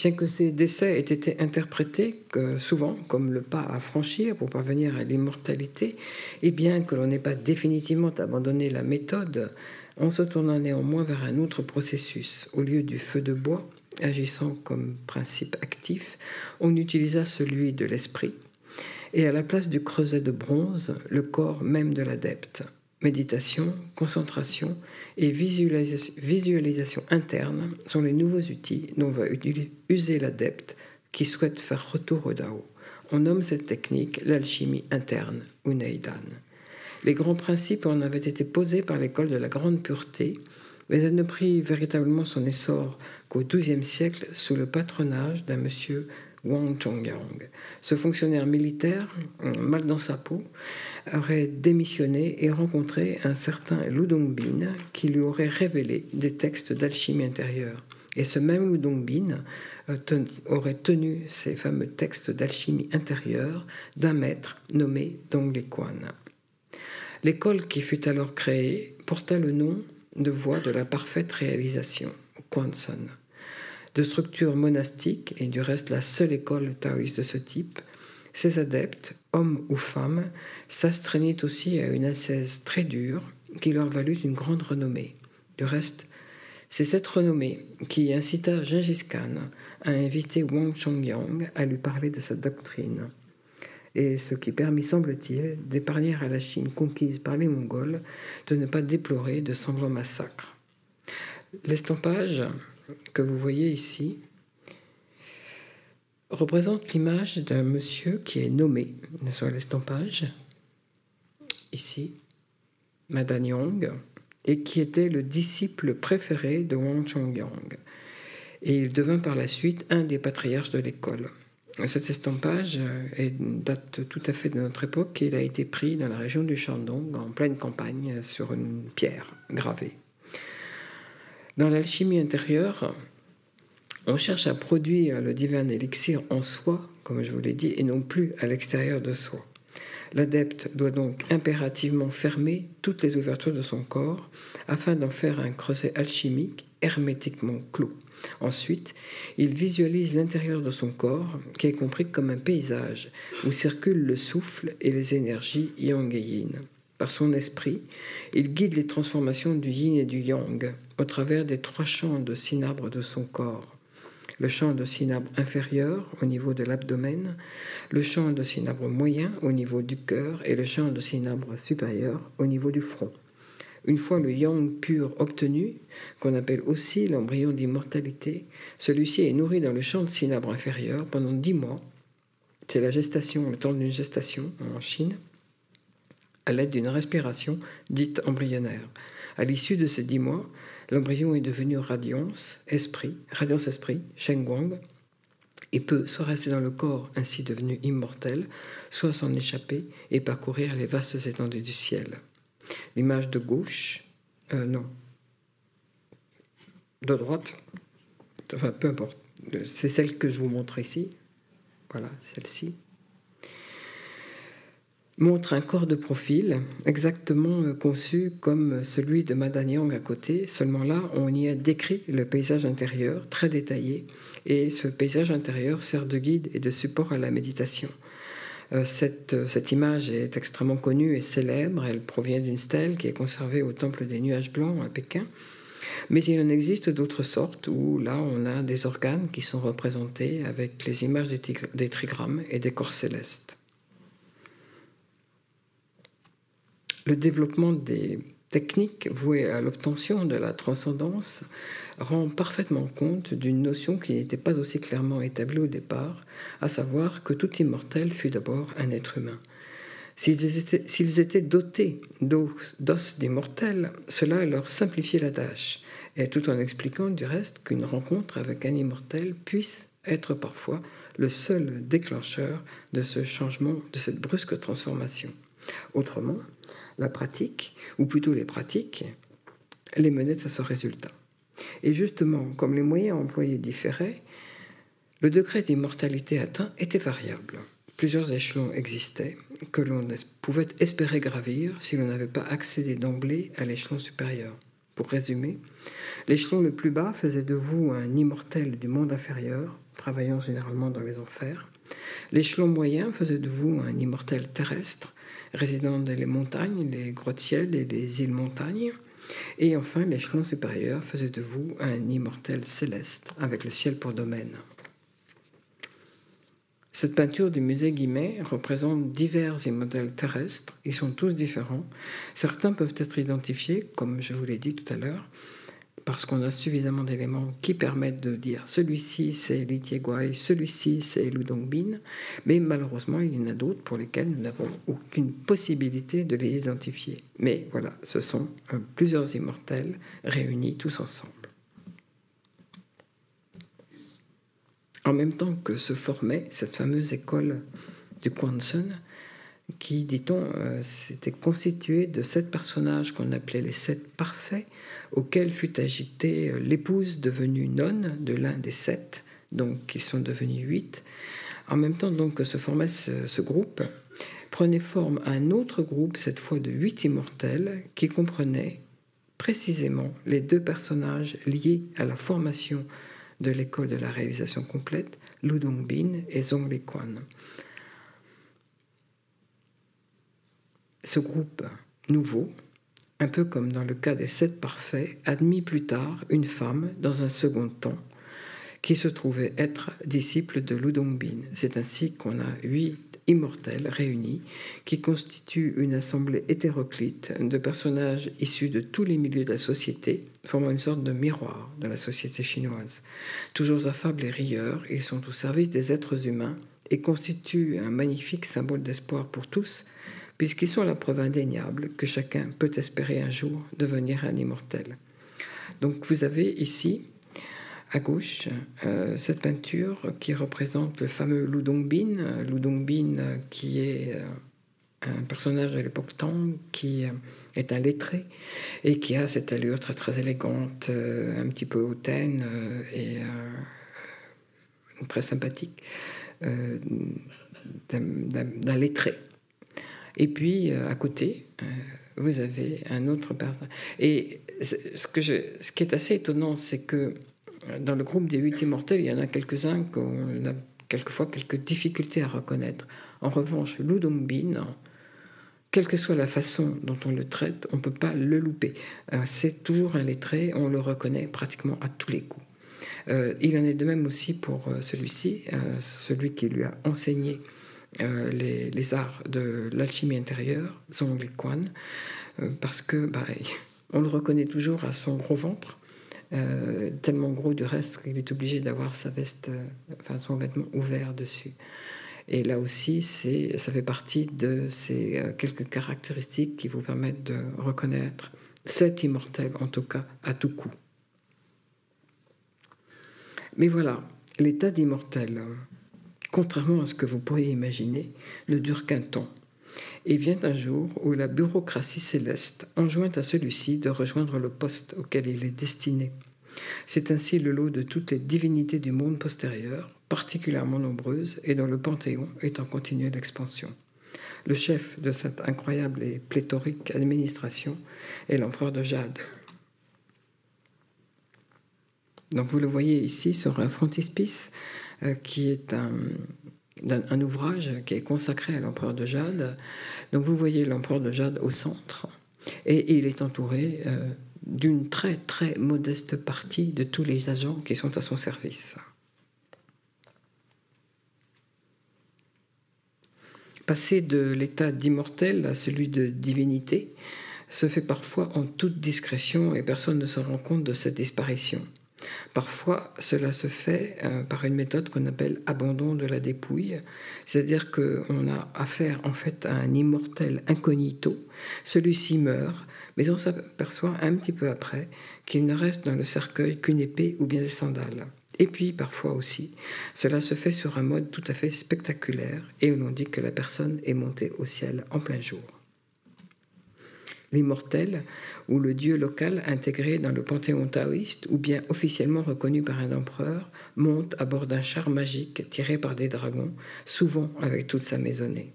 Bien que ces décès aient été interprétés souvent comme le pas à franchir pour parvenir à l'immortalité, et bien que l'on n'ait pas définitivement abandonné la méthode, en se tournant néanmoins vers un autre processus. Au lieu du feu de bois, agissant comme principe actif, on utilisa celui de l'esprit, et à la place du creuset de bronze, le corps même de l'adepte. Méditation, concentration et visualisation interne sont les nouveaux outils dont va user l'adepte qui souhaite faire retour au Dao. On nomme cette technique l'alchimie interne ou Neidan. Les grands principes en avaient été posés par l'école de la grande pureté, mais elle ne prit véritablement son essor qu'au XIIe siècle sous le patronage d'un monsieur Wang Chongyang. Ce fonctionnaire militaire, mal dans sa peau, aurait démissionné et rencontré un certain Lu Dongbin qui lui aurait révélé des textes d'alchimie intérieure. Et ce même Lu Dongbin euh, aurait tenu ces fameux textes d'alchimie intérieure d'un maître nommé Dong. L'école qui fut alors créée porta le nom de voie de la parfaite réalisation, Kwanson. De structure monastique, et du reste la seule école taoïste de ce type, ses adeptes, hommes ou femmes, s'astreignaient aussi à une ascèse très dure qui leur valut une grande renommée. Du reste, c'est cette renommée qui incita Gengis Khan à inviter Wang Chongyang à lui parler de sa doctrine et ce qui permit, semble-t-il, d'épargner à la Chine conquise par les Mongols de ne pas déplorer de sanglants massacres. L'estampage que vous voyez ici représente l'image d'un monsieur qui est nommé sur l'estampage, ici, Madanyong, et qui était le disciple préféré de Wang Chongyang. Et il devint par la suite un des patriarches de l'école. Cet estampage euh, date tout à fait de notre époque et il a été pris dans la région du Shandong, en pleine campagne, sur une pierre gravée. Dans l'alchimie intérieure, on cherche à produire le divin élixir en soi, comme je vous l'ai dit, et non plus à l'extérieur de soi. L'adepte doit donc impérativement fermer toutes les ouvertures de son corps afin d'en faire un creuset alchimique hermétiquement clos. Ensuite, il visualise l'intérieur de son corps, qui est compris comme un paysage où circulent le souffle et les énergies yang et yin. Par son esprit, il guide les transformations du yin et du yang au travers des trois champs de cinabre de son corps le champ de cinabre inférieur au niveau de l'abdomen, le champ de cinabre moyen au niveau du cœur et le champ de cinabre supérieur au niveau du front. Une fois le yang pur obtenu, qu'on appelle aussi l'embryon d'immortalité, celui-ci est nourri dans le champ de cinabre inférieur pendant dix mois. C'est la gestation, le temps d'une gestation en Chine, à l'aide d'une respiration dite embryonnaire. À l'issue de ces dix mois, l'embryon est devenu radiance, esprit, radiance esprit, Shen Guang, et peut soit rester dans le corps ainsi devenu immortel, soit s'en échapper et parcourir les vastes étendues du ciel. L'image de gauche, euh, non, de droite, enfin peu importe, c'est celle que je vous montre ici, voilà, celle-ci montre un corps de profil exactement euh, conçu comme celui de Madanyang à côté, seulement là on y a décrit le paysage intérieur très détaillé et ce paysage intérieur sert de guide et de support à la méditation. Euh, euh, cette image est extrêmement connue et célèbre, elle provient d'une stèle qui est conservée au Temple des Nuages Blancs à Pékin. Mais il en existe d'autres sortes où là on a des organes qui sont représentés avec les images des trigrammes et des corps célestes. Le développement des techniques vouées à l'obtention de la transcendance rend parfaitement compte d'une notion qui n'était pas aussi clairement établie au départ, à savoir que tout immortel fut d'abord un être humain. S'ils étaient, dotés d'os d'immortels, cela leur simplifiait la tâche, et tout en expliquant du reste qu'une rencontre avec un immortel puisse être parfois le seul déclencheur de ce changement, de cette brusque transformation. Autrement, la pratique, ou plutôt les pratiques, les menaient à ce résultat. Et justement, comme les moyens employés différaient, le degré d'immortalité atteint était variable. Plusieurs échelons existaient que l'on pouvait espérer gravir si l'on n'avait pas accédé d'emblée à l'échelon supérieur. Pour résumer, l'échelon le plus bas faisait de vous un immortel du monde inférieur, travaillant généralement dans les enfers. L'échelon moyen faisait de vous un immortel terrestre, résidant dans les montagnes, les grottes-ciels et les îles-montagnes. Et enfin, l'échelon supérieur faisait de vous un immortel céleste, avec le ciel pour domaine. Cette peinture du musée Guimet représente divers immortels terrestres. Ils sont tous différents. Certains peuvent être identifiés, comme je vous l'ai dit tout à l'heure, parce qu'on a suffisamment d'éléments qui permettent de dire celui-ci c'est Li celui-ci c'est Lu Dongbin, mais malheureusement il y en a d'autres pour lesquels nous n'avons aucune possibilité de les identifier. Mais voilà, ce sont euh, plusieurs immortels réunis tous ensemble. En même temps que se formait cette fameuse école du Kwanzan, qui, dit-on, euh, s'était constituée de sept personnages qu'on appelait les sept parfaits, auxquels fut agitée euh, l'épouse devenue nonne de l'un des sept, donc ils sont devenus huit. En même temps donc que se formait ce, groupe, prenait forme un autre groupe, cette fois de huit immortels, qui comprenait précisément les deux personnages liés à la formation de l'école de la réalisation complète, Lu Dongbin et Zhong Liquan. Ce groupe nouveau, un peu comme dans le cas des sept parfaits, admit plus tard une femme dans un second temps qui se trouvait être disciple de Ludongbin. C'est ainsi qu'on a huit immortels réunis qui constituent une assemblée hétéroclite de personnages issus de tous les milieux de la société, formant une sorte de miroir de la société chinoise. Toujours affables et rieurs, ils sont au service des êtres humains et constituent un magnifique symbole d'espoir pour tous, puisqu'ils sont la preuve indéniable que chacun peut espérer un jour devenir un immortel. Donc vous avez ici, à gauche, euh, cette peinture qui représente le fameux Lu Dongbin, Lu Dongbin qui est euh, un personnage de l'époque Tang qui est un lettré et qui a cette allure très très élégante, un petit peu hautaine et très sympathique d'un lettré. Et puis à côté, vous avez un autre personne. Et ce, que ce qui est assez étonnant, c'est que dans le groupe des huit immortels, il y en a quelques-uns qu'on a quelquefois quelques difficultés à reconnaître. En revanche, Ludombin, quelle que soit la façon dont on le traite, on ne peut pas le louper. Euh, c'est toujours un lettré, on le reconnaît pratiquement à tous les coups. Euh, il en est de même aussi pour euh, celui-ci, celui qui lui a enseigné les, arts de l'alchimie intérieure, Zhong Quan, parce que bah, on le reconnaît toujours à son gros ventre, euh, tellement gros du reste qu'il est obligé d'avoir sa veste, euh, enfin son vêtement ouvert dessus. Et là aussi, c'est, ça fait partie de ces euh, quelques caractéristiques qui vous permettent de reconnaître cet immortel, en tout cas, à tout coup. Mais voilà, l'état d'immortel, contrairement à ce que vous pourriez imaginer, ne dure qu'un temps. Et vient un jour où la bureaucratie céleste enjoint à celui-ci de rejoindre le poste auquel il est destiné. C'est ainsi le lot de toutes les divinités du monde postérieur, particulièrement nombreuses et dont le panthéon est en continuelle expansion. Le chef de cette incroyable et pléthorique administration est l'empereur de Jade. Donc vous le voyez ici sur un frontispice qui est un, ouvrage qui est consacré à l'empereur de Jade. Donc vous voyez l'empereur de Jade au centre et il est entouré euh, d'une très très modeste partie de tous les agents qui sont à son service. Passer de l'état d'immortel à celui de divinité se fait parfois en toute discrétion et personne ne se rend compte de cette disparition. Parfois, cela se fait euh, par une méthode qu'on appelle abandon de la dépouille, c'est-à-dire qu'on a affaire en fait à un immortel incognito. Celui-ci meurt, mais on s'aperçoit un petit peu après qu'il ne reste dans le cercueil qu'une épée ou bien des sandales. Et puis, parfois aussi, cela se fait sur un mode tout à fait spectaculaire et où l'on dit que la personne est montée au ciel en plein jour l'immortel, ou le dieu local intégré dans le panthéon taoïste ou bien officiellement reconnu par un empereur, monte à bord d'un char magique tiré par des dragons, souvent avec toute sa maisonnée.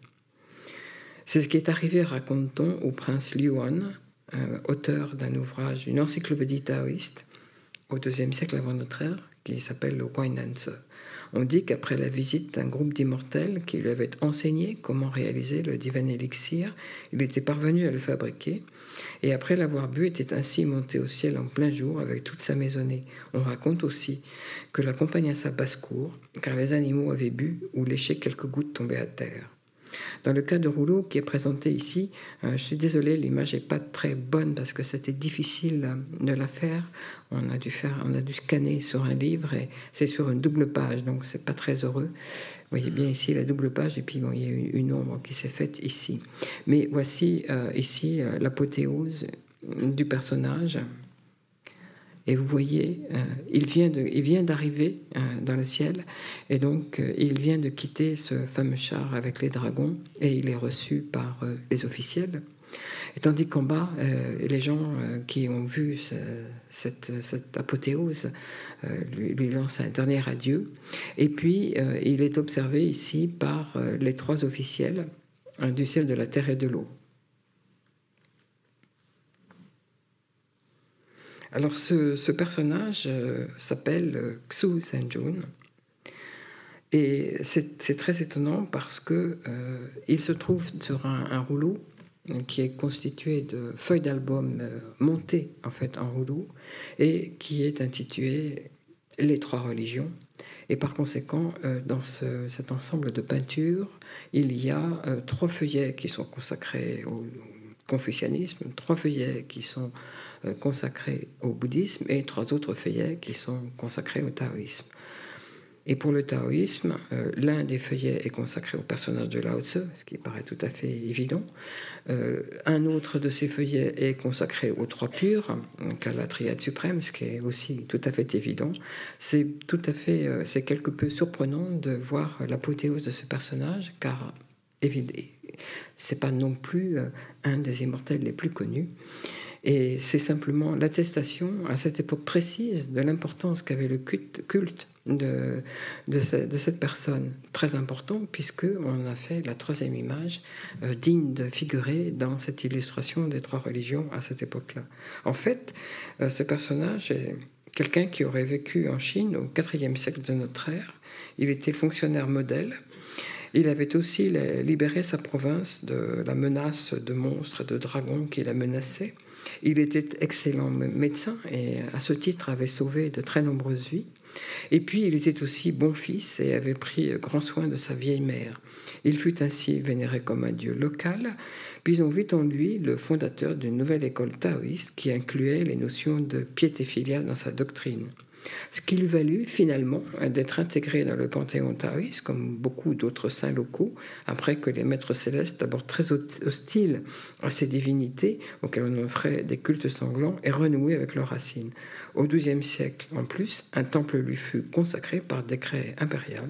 C'est ce qui est arrivé, raconte-t-on, au prince Liuan, euh, auteur d'un ouvrage, une encyclopédie taoïste, au deuxième siècle avant notre ère, qui s'appelle le Answer. On dit qu'après la visite d'un groupe d'immortels qui lui avait enseigné comment réaliser le divin élixir, il était parvenu à le fabriquer, et après l'avoir bu, était ainsi monté au ciel en plein jour avec toute sa maisonnée. On raconte aussi que l'accompagnait sa basse-cour, car les animaux avaient bu ou léché quelques gouttes tombées à terre. Dans le cas de rouleau qui est présenté ici, euh, je suis désolé, l'image n'est pas très bonne parce que c'était difficile de la faire. On a dû faire, on a dû scanner sur un livre et c'est sur une double page, donc c'est pas très heureux. Vous voyez bien ici la double page et puis il y a une ombre qui s'est faite ici. Mais voici euh, ici euh, l'apothéose du personnage et vous voyez, euh, il vient d'arriver euh, dans le ciel, et donc euh, il vient de quitter ce fameux char avec les dragons, et il est reçu par les officiels. Et tandis qu'en bas, les gens qui ont vu cette, cette, apothéose lui, lui, lancent un dernier adieu. Et puis, il est observé ici par les trois officiels du ciel, de la terre et de l'eau. Alors ce, personnage euh, s'appelle euh, Xu Senjun. Et c'est très étonnant parce que euh, se trouve sur un, rouleau qui est constitué de feuilles d'album montées en fait en rouleau et qui est intitulé Les trois religions. Et par conséquent, dans cet ensemble de peintures, il y a trois feuillets qui sont consacrés au confucianisme, trois feuillets qui sont consacrés au bouddhisme et trois autres feuillets qui sont consacrés au taoïsme. Et pour le taoïsme, euh, l'un des feuillets est consacré au personnage de Lao Tse, ce qui paraît tout à fait évident. Euh, un autre de ces feuillets est consacré aux trois purs, donc à la triade suprême, ce qui est aussi tout à fait évident. C'est tout à fait, c'est quelque peu surprenant de voir l'apothéose de ce personnage, car c'est pas non plus un des immortels les plus connus. Et c'est simplement l'attestation à cette époque précise de l'importance qu'avait le culte, de, cette personne. Très important puisqu'on a fait la troisième image euh, digne de figurer dans cette illustration des trois religions à cette époque-là. En fait, euh, ce personnage est quelqu'un qui aurait vécu en Chine au IVe siècle de notre ère. Il était fonctionnaire modèle. Il avait aussi libéré sa province de la menace de monstres et de dragons qui la menaçaient. Il était excellent médecin et à ce titre avait sauvé de très nombreuses vies. Et puis il était aussi bon fils et avait pris grand soin de sa vieille mère. Il fut ainsi vénéré comme un dieu local, puis on vit en lui le fondateur d'une nouvelle école taoïste qui incluait les notions de piété filiale dans sa doctrine ce qui lui valut finalement d'être intégré dans le panthéon taoïste, comme beaucoup d'autres saints locaux, après que les maîtres célestes, d'abord très hostiles à ces divinités, auxquelles on offrait des cultes sanglants, aient renoué avec leurs racines. Au XIIe siècle, en plus, un temple lui fut consacré par décret impérial,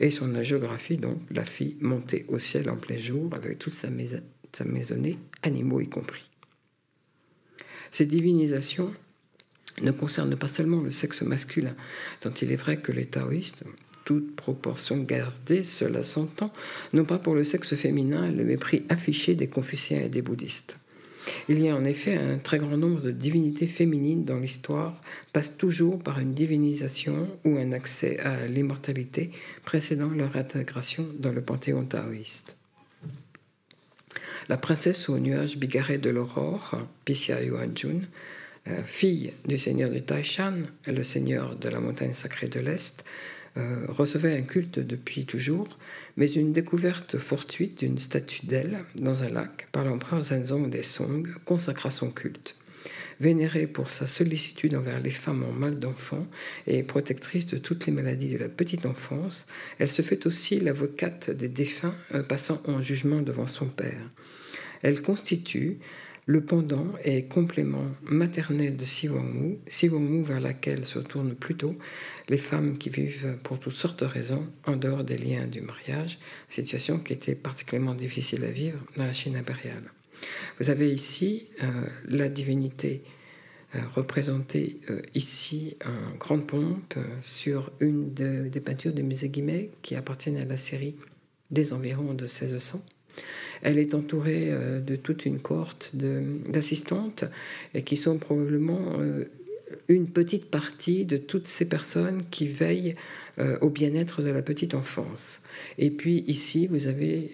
et son agiographie, donc, la fit monter au ciel en plein jour, avec toute sa, sa maisonnée, animaux y compris. Ces divinisations ne concerne pas seulement le sexe masculin, dont il est vrai que les taoïstes, toute proportion gardée, cela s'entend, non pas pour le sexe féminin le mépris affiché des confuciens et des bouddhistes. Il y a en effet un très grand nombre de divinités féminines dans l'histoire, passe toujours par une divinisation ou un accès à l'immortalité précédant leur intégration dans le panthéon taoïste. La princesse au nuage bigarré de l'aurore, Pissia Yuanjun, euh, fille du seigneur de Taishan, le seigneur de la montagne sacrée de l'Est, euh, recevait un culte depuis toujours, mais une découverte fortuite d'une statue d'elle dans un lac par l'empereur Zenzong des Song consacra son culte. Vénérée pour sa sollicitude envers les femmes en mal d'enfant et protectrice de toutes les maladies de la petite enfance, elle se fait aussi l'avocate des défunts euh, passant en jugement devant son père. Elle constitue le pendant est complément maternel de Siwangmu, Siwangmu vers laquelle se tournent plutôt les femmes qui vivent pour toutes sortes de raisons en dehors des liens du mariage, situation qui était particulièrement difficile à vivre dans la Chine impériale. Vous avez ici euh, la divinité euh, représentée euh, ici en grande pompe sur une des peintures de musée Guimet qui appartiennent à la série des environs de 1600. Elle est entourée euh, de toute une cohorte d'assistantes qui sont probablement euh, une petite partie de toutes ces personnes qui veillent euh, au bien-être de la petite enfance. Et puis ici, vous avez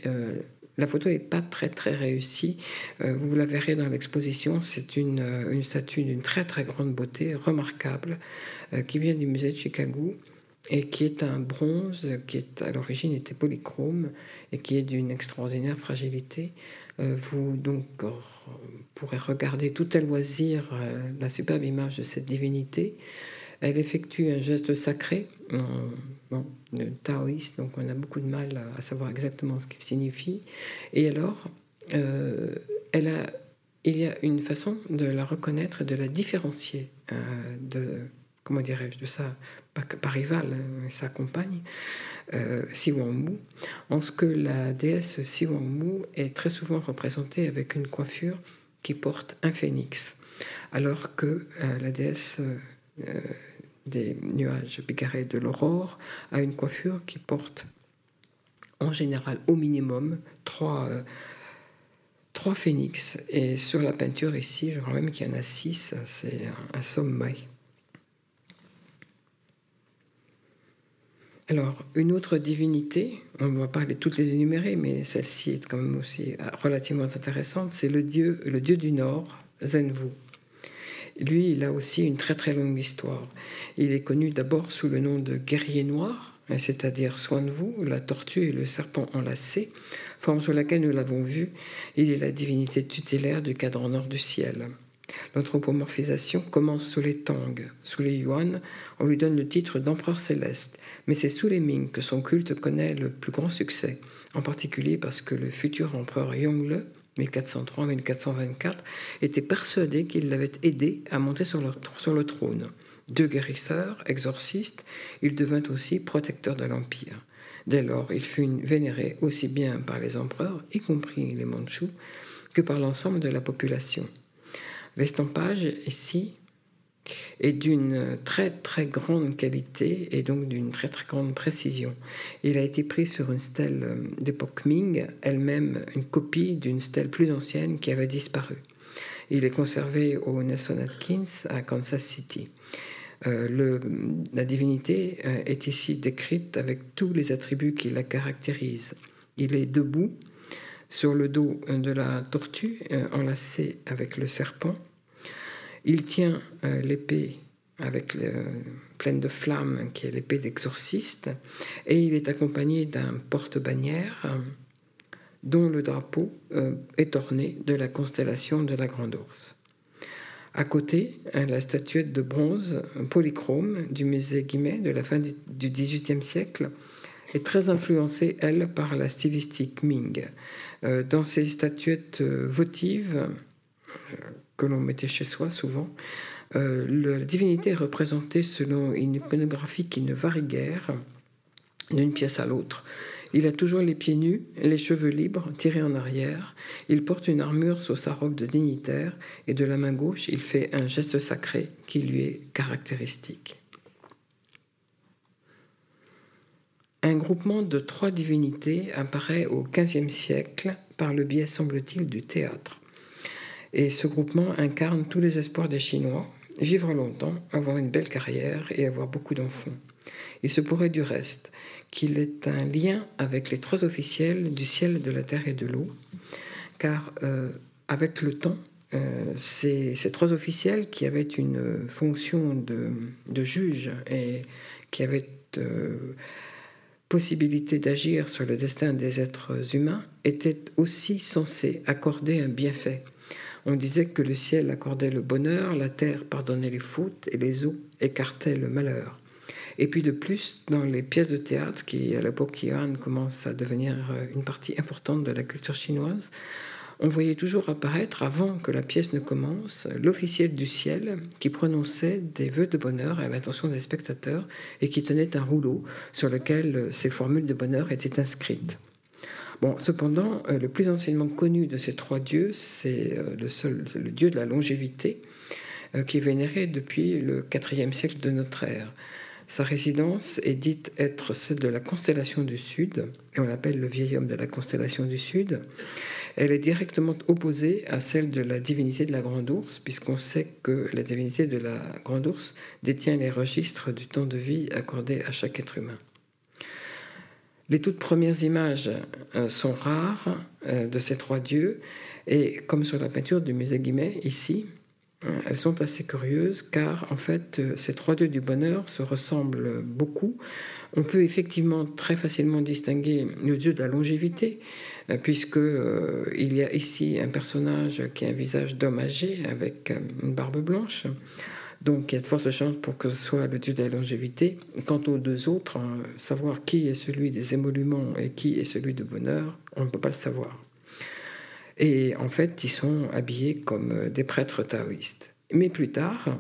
la photo n'est pas très très réussie. vous la verrez dans l'exposition. C'est une, une, statue d'une très très grande beauté, remarquable, qui vient du musée de Chicago et qui est un bronze qui est à l'origine était polychrome et qui est d'une extraordinaire fragilité. Euh, vous donc pourrez regarder tout à loisir euh, la superbe image de cette divinité. Elle effectue un geste sacré, bon, taoïste, donc on a beaucoup de mal à, savoir exactement ce qu'il signifie. Et alors, euh, elle a, il y a une façon de la reconnaître, de la différencier de comment dirais-je, de sa pas rival, hein, sa compagne, euh, Siwangmu, en ce que la déesse Siwangmu est très souvent représentée avec une coiffure qui porte un phénix, alors que euh, la déesse euh, des nuages bigarrés de l'aurore a une coiffure qui porte en général au minimum trois, trois phénix. Et sur la peinture ici, je crois même qu'il y en a six, c'est un sommet. Alors, une autre divinité, on ne va pas les toutes les énumérer, mais celle-ci est quand même aussi relativement intéressante, c'est le dieu, du Nord, Zenvu. Lui, il a aussi une très très longue histoire. Il est connu d'abord sous le nom de guerrier noir, c'est-à-dire Swanvu, la tortue et le serpent enlacé, forme sur laquelle nous l'avons vu. Il est la divinité tutélaire du cadran nord du ciel. L'anthropomorphisation commence sous les Tang. Sous les Yuan, on lui donne le titre d'empereur céleste, mais c'est sous les Ming que son culte connaît le plus grand succès, en particulier parce que le futur empereur Yongle, 1403-1424, était persuadé qu'il l'avait aidé à monter sur le, trône. Deux guérisseurs, exorcistes, il devint aussi protecteur de l'Empire. Dès lors, il fut vénéré aussi bien par les empereurs, y compris les Mandchous, que par l'ensemble de la population. L'estampage ici est d'une très très grande qualité et donc d'une très très grande précision. Il a été pris sur une stèle euh, d'époque Ming, elle-même une copie d'une stèle plus ancienne qui avait disparu. Il est conservé au Nelson Atkins à Kansas City. Euh, la divinité euh, est ici décrite avec tous les attributs qui la caractérisent. Il est debout sur le dos de la tortue, enlacé avec le serpent. Il tient euh, l'épée avec pleine de flammes, qui est l'épée d'exorciste, et il est accompagné d'un porte-bannière dont le drapeau euh, est orné de la constellation de la Grande Ourse. À côté, hein, la statuette de bronze polychrome du musée Guimet de la fin du XVIIIe siècle est très influencée, elle, par la stylistique Ming. Euh, dans ces statuettes votives, que l'on mettait chez soi souvent. Euh, la divinité est représentée selon une iconographie qui ne varie guère d'une pièce à l'autre. Il a toujours les pieds nus, les cheveux libres, tirés en arrière. Il porte une armure sous sa robe de dignitaire et de la main gauche, il fait un geste sacré qui lui est caractéristique. Un groupement de trois divinités apparaît au XVe siècle par le biais, semble-t-il, du théâtre. Et ce groupement incarne tous les espoirs des Chinois, vivre longtemps, avoir une belle carrière et avoir beaucoup d'enfants. Il se pourrait du reste qu'il ait un lien avec les trois officiels du ciel, de la terre et de l'eau, car euh, avec le temps, euh, ces, trois officiels qui avaient une fonction de, juge et qui avaient euh, possibilité d'agir sur le destin des êtres humains étaient aussi censés accorder un bienfait on disait que le ciel accordait le bonheur, la terre pardonnait les fautes et les eaux écartaient le malheur. Et puis de plus, dans les pièces de théâtre, qui à l'époque Yuan commence à devenir euh, une partie importante de la culture chinoise, on voyait toujours apparaître, avant que la pièce ne commence, l'officiel du ciel qui prononçait des vœux de bonheur à l'intention des spectateurs et qui tenait un rouleau sur lequel euh, ces formules de bonheur étaient inscrites. Cependant, euh, le plus anciennement connu de ces trois dieux, c'est euh, le, seul, dieu de la longévité, euh, qui est vénéré depuis le IVe siècle de notre ère. Sa résidence est dite être celle de la constellation du Sud, et on l'appelle le vieil homme de la constellation du Sud. Elle est directement opposée à celle de la divinité de la Grande Ourse, puisqu'on sait que la divinité de la Grande Ourse détient les registres du temps de vie accordé à chaque être humain. Les toutes premières images euh, sont rares euh, de ces trois dieux, et comme sur la peinture du musée Guimet, ici, euh, elles sont assez curieuses car en fait ces trois dieux du bonheur se ressemblent beaucoup. On peut effectivement très facilement distinguer le dieu de la longévité puisque il y a ici un personnage qui a un visage d'homme âgé avec une barbe blanche. Donc il y a de fortes chances pour que ce soit le dieu de la longévité. Quant aux deux autres, hein, savoir qui est celui des émoluments et qui est celui de bonheur, on ne peut pas le savoir. Et en fait, ils sont habillés comme euh, des prêtres taoïstes. Mais plus tard,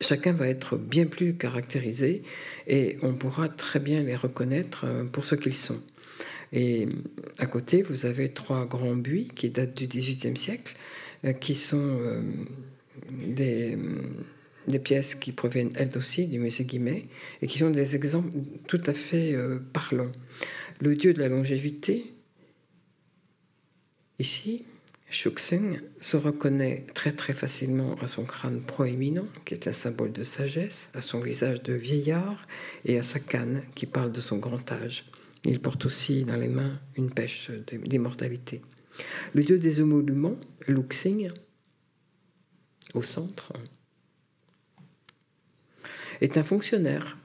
chacun va être bien plus caractérisé et on pourra très bien les reconnaître euh, pour ce qu'ils sont. Et à côté, vous avez trois grands buis qui datent du XVIIIe siècle, euh, qui sont des, des, pièces qui proviennent elles aussi du musée Guimet et qui sont des exemples tout à fait euh, parlants. Le dieu de la longévité, ici, Shuxing, se reconnaît très très facilement à son crâne proéminent, qui est un symbole de sagesse, à son visage de vieillard et à sa canne, qui parle de son grand âge. Il porte aussi dans les mains une pêche d'immortalité. Le dieu des émoluments, Luxing, au centre, est un fonctionnaire.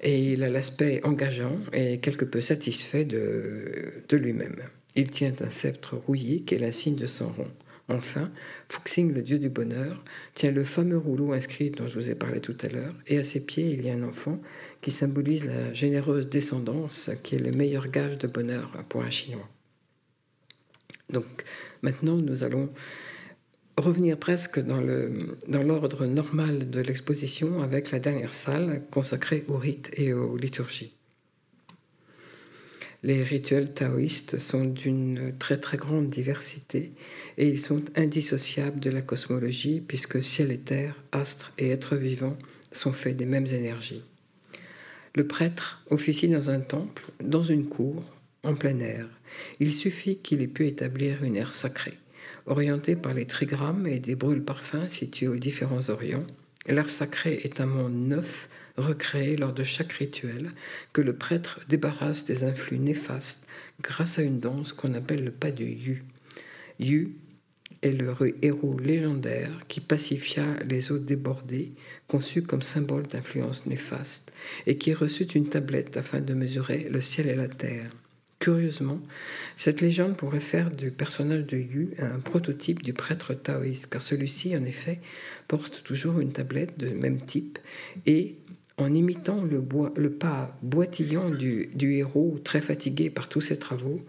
Et il a l'aspect engageant et quelque peu satisfait de, de lui-même. Il tient un sceptre rouillé qui est l'insigne de son rang. Enfin, Fuxing, le dieu du bonheur, tient le fameux rouleau inscrit dont je vous ai parlé tout à l'heure, et à ses pieds il y a un enfant qui symbolise la généreuse descendance qui est le meilleur gage de bonheur pour un Chinois. Donc maintenant, nous allons revenir presque dans l'ordre normal de l'exposition avec la dernière salle consacrée aux rites et aux liturgies. Les rituels taoïstes sont d'une très très grande diversité et ils sont indissociables de la cosmologie puisque ciel et terre, astres et êtres vivants sont faits des mêmes énergies. Le prêtre officie dans un temple, dans une cour, en plein air. Il suffit qu'il ait pu établir une aire sacrée, orientée par les trigrammes et des brûles parfums situés aux différents orients. L'air sacré est un monde neuf, recréé lors de chaque rituel, que le prêtre débarrasse des influx néfastes grâce à une danse qu'on appelle le pas du Yu. Yu est le héros légendaire qui pacifia les eaux débordées, conçu comme symbole d'influence néfaste, et qui reçut une tablette afin de mesurer le ciel et la terre. Curieusement, cette légende pourrait faire du personnage de Yu un prototype du prêtre taoïste, car celui-ci, en effet, porte toujours une tablette de même type et en imitant le, pas boitillant du, héros très fatigué par tous ses travaux,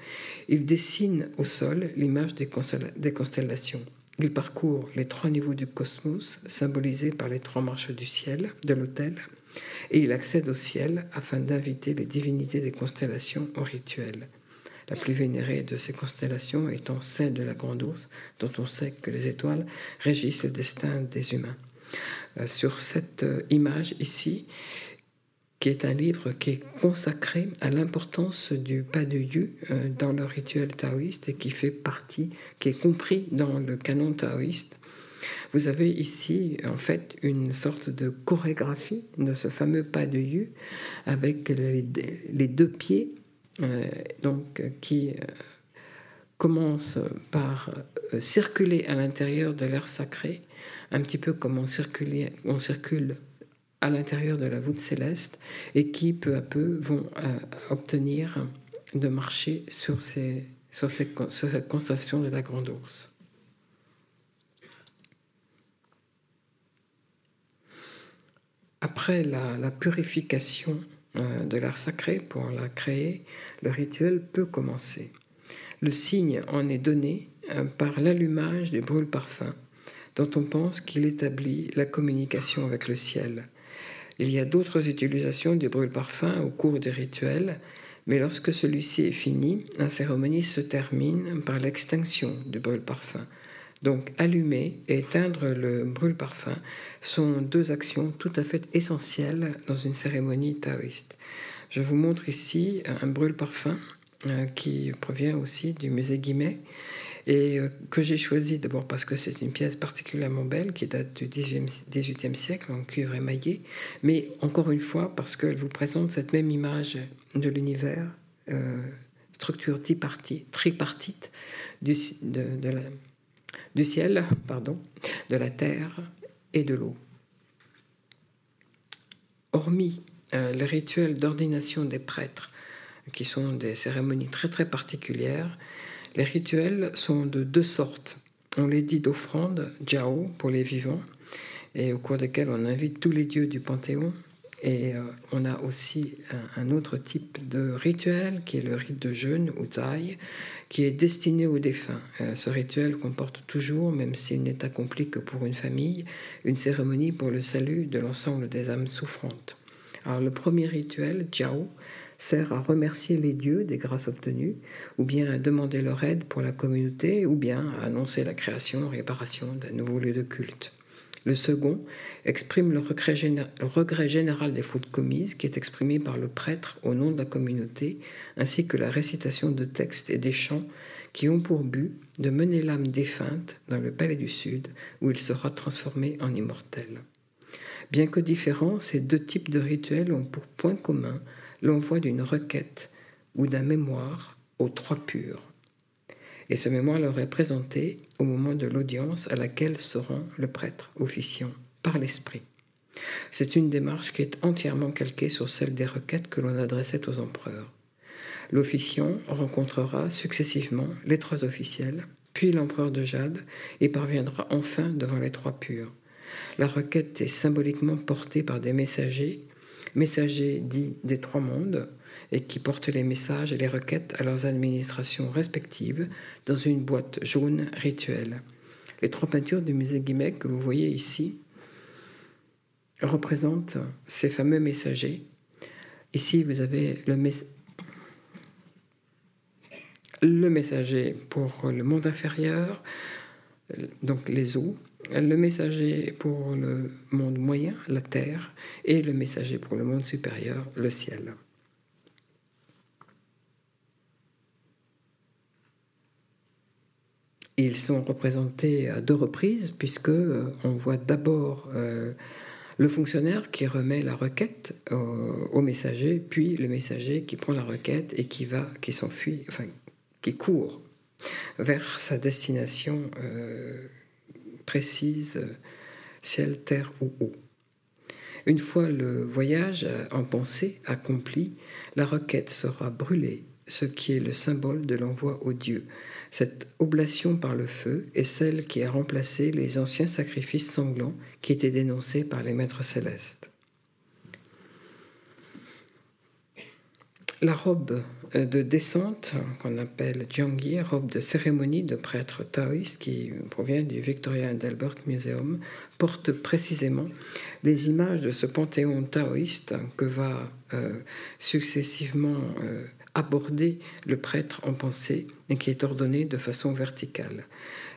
il dessine au sol l'image des, des constellations. Il parcourt les trois niveaux du cosmos, symbolisés par les trois marches du ciel, de l'autel, et il accède au ciel afin d'inviter les divinités des constellations au rituel. La plus vénérée de ces constellations étant celle de la Grande Ourse, dont on sait que les étoiles régissent le destin des humains. Euh, sur cette euh, image ici, qui est un livre qui est consacré à l'importance du pas de Yu euh, dans le rituel taoïste et qui fait partie, qui est compris dans le canon taoïste. Vous avez ici en fait une sorte de chorégraphie de ce fameux pas de Yu avec les, deux pieds donc, qui commencent par circuler à l'intérieur de l'air sacré un petit peu comme on, circule à l'intérieur de la voûte céleste et qui peu à peu vont euh, obtenir de marcher sur, sur, cette constellation de la Grande Ourse. Après la, purification euh, de l'art sacré pour la créer, le rituel peut commencer. Le signe en est donné euh, par l'allumage des brûles parfums dont on pense qu'il établit la communication avec le ciel. Il y a d'autres utilisations du brûle-parfum au cours des rituels, mais lorsque celui-ci est fini, la cérémonie se termine par l'extinction du brûle-parfum. Donc allumer et éteindre le brûle-parfum sont deux actions tout à fait essentielles dans une cérémonie taoïste. Je vous montre ici un brûle-parfum euh, qui provient aussi du musée Guimet et euh, que j'ai choisi d'abord parce que c'est une pièce particulièrement belle qui date du XVIIIe siècle en cuivre émaillé, mais encore une fois parce qu'elle vous présente cette même image de l'univers, euh, structure tripartite du, du ciel, pardon, de la terre et de l'eau. Hormis euh, les rituels d'ordination des prêtres, qui sont des cérémonies très très particulières, les rituels sont de deux sortes. On les dit d'offrande, jiao, pour les vivants, et au cours desquels on invite tous les dieux du Panthéon. Et euh, on a aussi un, autre type de rituel qui est le rite de jeûne ou zai, qui est destiné aux défunts. Euh, ce rituel comporte toujours, même s'il n'est accompli que pour une famille, une cérémonie pour le salut de l'ensemble des âmes souffrantes. Alors le premier rituel, jiao, sert à remercier les dieux des grâces obtenues, ou bien à demander leur aide pour la communauté, ou bien à annoncer la création réparation d'un nouveau lieu de culte. Le second exprime le regret, général des fautes commises, qui est exprimé par le prêtre au nom de la communauté, ainsi que la récitation de textes et des chants qui ont pour but de mener l'âme défunte dans le palais du Sud, où il sera transformé en immortel. Bien que différents, ces deux types de rituels ont pour point commun l'envoi d'une requête ou d'un mémoire aux trois purs. Et ce mémoire leur est présenté au moment de l'audience à laquelle se rend le prêtre officiant par l'esprit. C'est une démarche qui est entièrement calquée sur celle des requêtes que l'on adressait aux empereurs. L'officiant rencontrera successivement les trois officiels, puis l'empereur de Jade, et parviendra enfin devant les trois purs. La requête est symboliquement portée par des messagers messagers dits des trois mondes, et qui portent les messages et les requêtes à leurs administrations respectives dans une boîte jaune rituelle. Les trois peintures du musée Guimet que vous voyez ici représentent ces fameux messagers. Ici, vous avez le le messager pour le monde inférieur, donc les eaux, le messager pour le monde moyen, la terre, et le messager pour le monde supérieur, le ciel. Ils sont représentés à deux reprises, puisque euh, on voit d'abord euh, le fonctionnaire qui remet la requête au, messager, puis le messager qui prend la requête et qui va, qui s'enfuit, enfin, qui court vers sa destination euh, précise, ciel, terre ou eau. Une fois le voyage en pensée accompli, la requête sera brûlée, ce qui est le symbole de l'envoi aux dieux. Cette oblation par le feu est celle qui a remplacé les anciens sacrifices sanglants qui étaient dénoncés par les maîtres célestes. La robe de descente, qu'on appelle Jiangyi, robe de cérémonie de prêtre taoïste qui provient du Victoria and Albert Museum, porte précisément les images de ce panthéon taoïste que va euh, successivement euh, aborder le prêtre en pensée et qui est ordonné de façon verticale.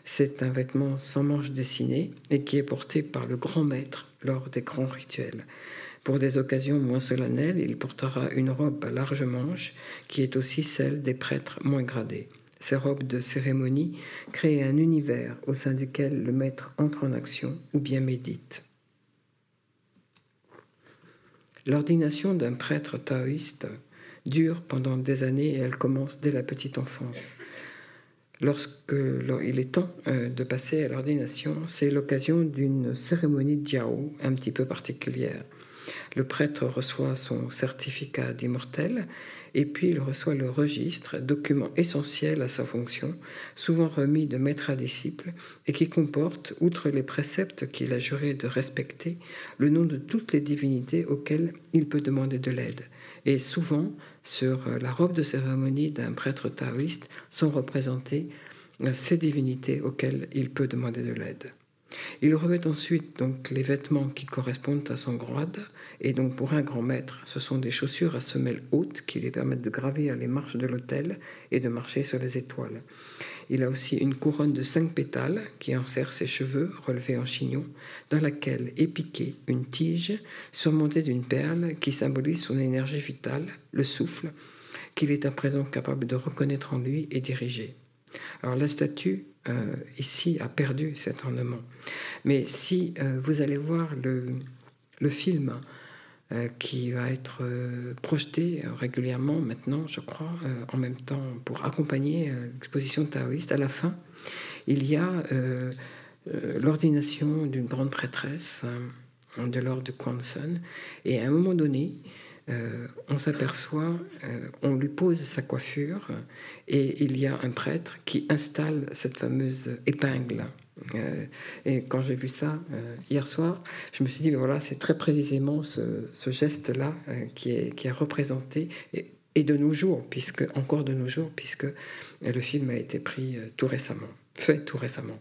C'est un vêtement sans manches dessinées et qui est porté par le grand maître lors des grands rituels. Pour des occasions moins solennelles, il portera une robe à larges manches qui est aussi celle des prêtres moins gradés. Ces robes de cérémonie créent un univers au sein duquel le maître entre en action ou bien médite. L'ordination d'un prêtre taoïste dure pendant des années et elle commence dès la petite enfance. Lorsque il est temps euh, de passer à l'ordination, c'est l'occasion d'une cérémonie de un petit peu particulière. Le prêtre reçoit son certificat d'immortel et puis il reçoit le registre, document essentiel à sa fonction, souvent remis de maître à disciple, et qui comporte, outre les préceptes qu'il a juré de respecter, le nom de toutes les divinités auxquelles il peut demander de l'aide. Et souvent, sur la robe de cérémonie d'un prêtre taoïste, sont représentées ces divinités auxquelles il peut demander de l'aide. Il revêt ensuite donc les vêtements qui correspondent à son grade, et donc pour un grand maître, ce sont des chaussures à semelles hautes qui lui permettent de gravir les marches de l'autel et de marcher sur les étoiles. Il a aussi une couronne de cinq pétales qui enserre ses cheveux relevés en chignon, dans laquelle est piquée une tige surmontée d'une perle qui symbolise son énergie vitale, le souffle, qu'il est à présent capable de reconnaître en lui et diriger. Alors la statue euh, ici a perdu cet ornement. Mais si euh, vous allez voir le, film qui va être projeté régulièrement maintenant, je crois, en même temps pour accompagner l'exposition taoïste, à la fin, il y a l'ordination d'une grande prêtresse de l'ordre de Kwanson. Et à un moment donné, euh, on s'aperçoit, euh, on lui pose sa coiffure et il y a un prêtre qui installe cette fameuse épingle. Euh, et quand j'ai vu ça hier soir, je me suis dit, voilà, c'est très précisément ce, geste-là qui, est, qui est représenté. Et, et, de nos jours, puisque, encore de nos jours, puisque le film a été pris tout récemment, fait tout récemment.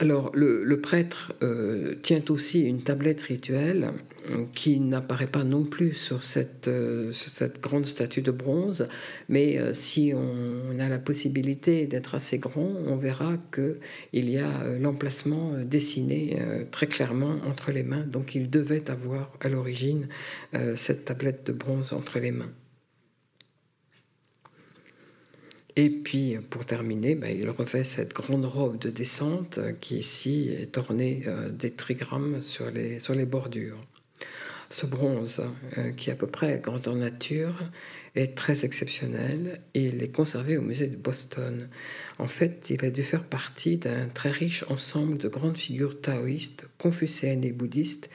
Alors, le, prêtre euh, tient aussi une tablette rituelle euh, qui n'apparaît pas non plus sur cette, euh, cette grande statue de bronze, mais si on, a la possibilité d'être assez grand, on verra qu'il y a l'emplacement dessiné très clairement entre les mains. Donc, il devait avoir à l'origine cette tablette de bronze entre les mains. Et puis, pour terminer, ben, il revêt cette grande robe de descente qui ici est ornée euh, des trigrammes sur les, sur les bordures. Ce bronze, euh, qui est à peu près grandeur nature, est très exceptionnel et il est conservé au musée de Boston. En fait, il a dû faire partie d'un très riche ensemble de grandes figures taoïstes, confucéennes et bouddhistes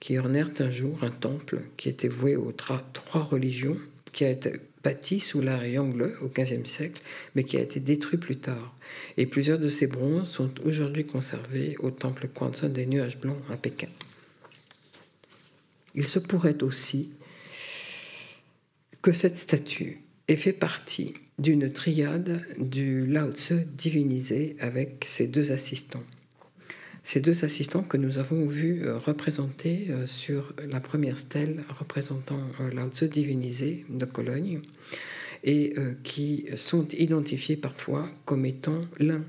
qui ornèrent un jour un temple qui était voué aux trois religions, qui a été bâti sous l'art Yongle au XVe siècle, mais qui a été détruit plus tard. Et plusieurs de ces bronzes sont aujourd'hui conservés au temple Kwanzaa des Nuages Blancs à Pékin. Il se pourrait aussi que cette statue ait fait partie d'une triade du Lao Tse divinisé avec ses deux assistants ces deux assistants que nous avons vus euh, représenter euh, sur la première stèle représentant euh, Lao Tzu divinisé de Cologne. Et euh, qui sont identifiés parfois comme étant l'un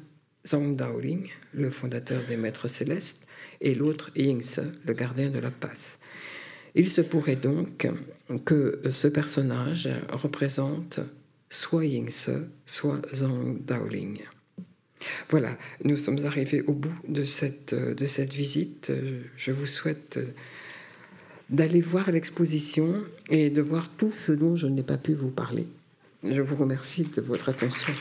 Zhang Daoling, le fondateur des Maîtres Célestes, et l'autre Yingse, le gardien de la passe. Il se pourrait donc que ce personnage représente soit Yingse, soit Zhang Daoling. Voilà, nous sommes arrivés au bout de cette, de cette visite. Je vous souhaite d'aller voir l'exposition et de voir tout ce dont je n'ai pas pu vous parler. Je vous remercie de votre attention.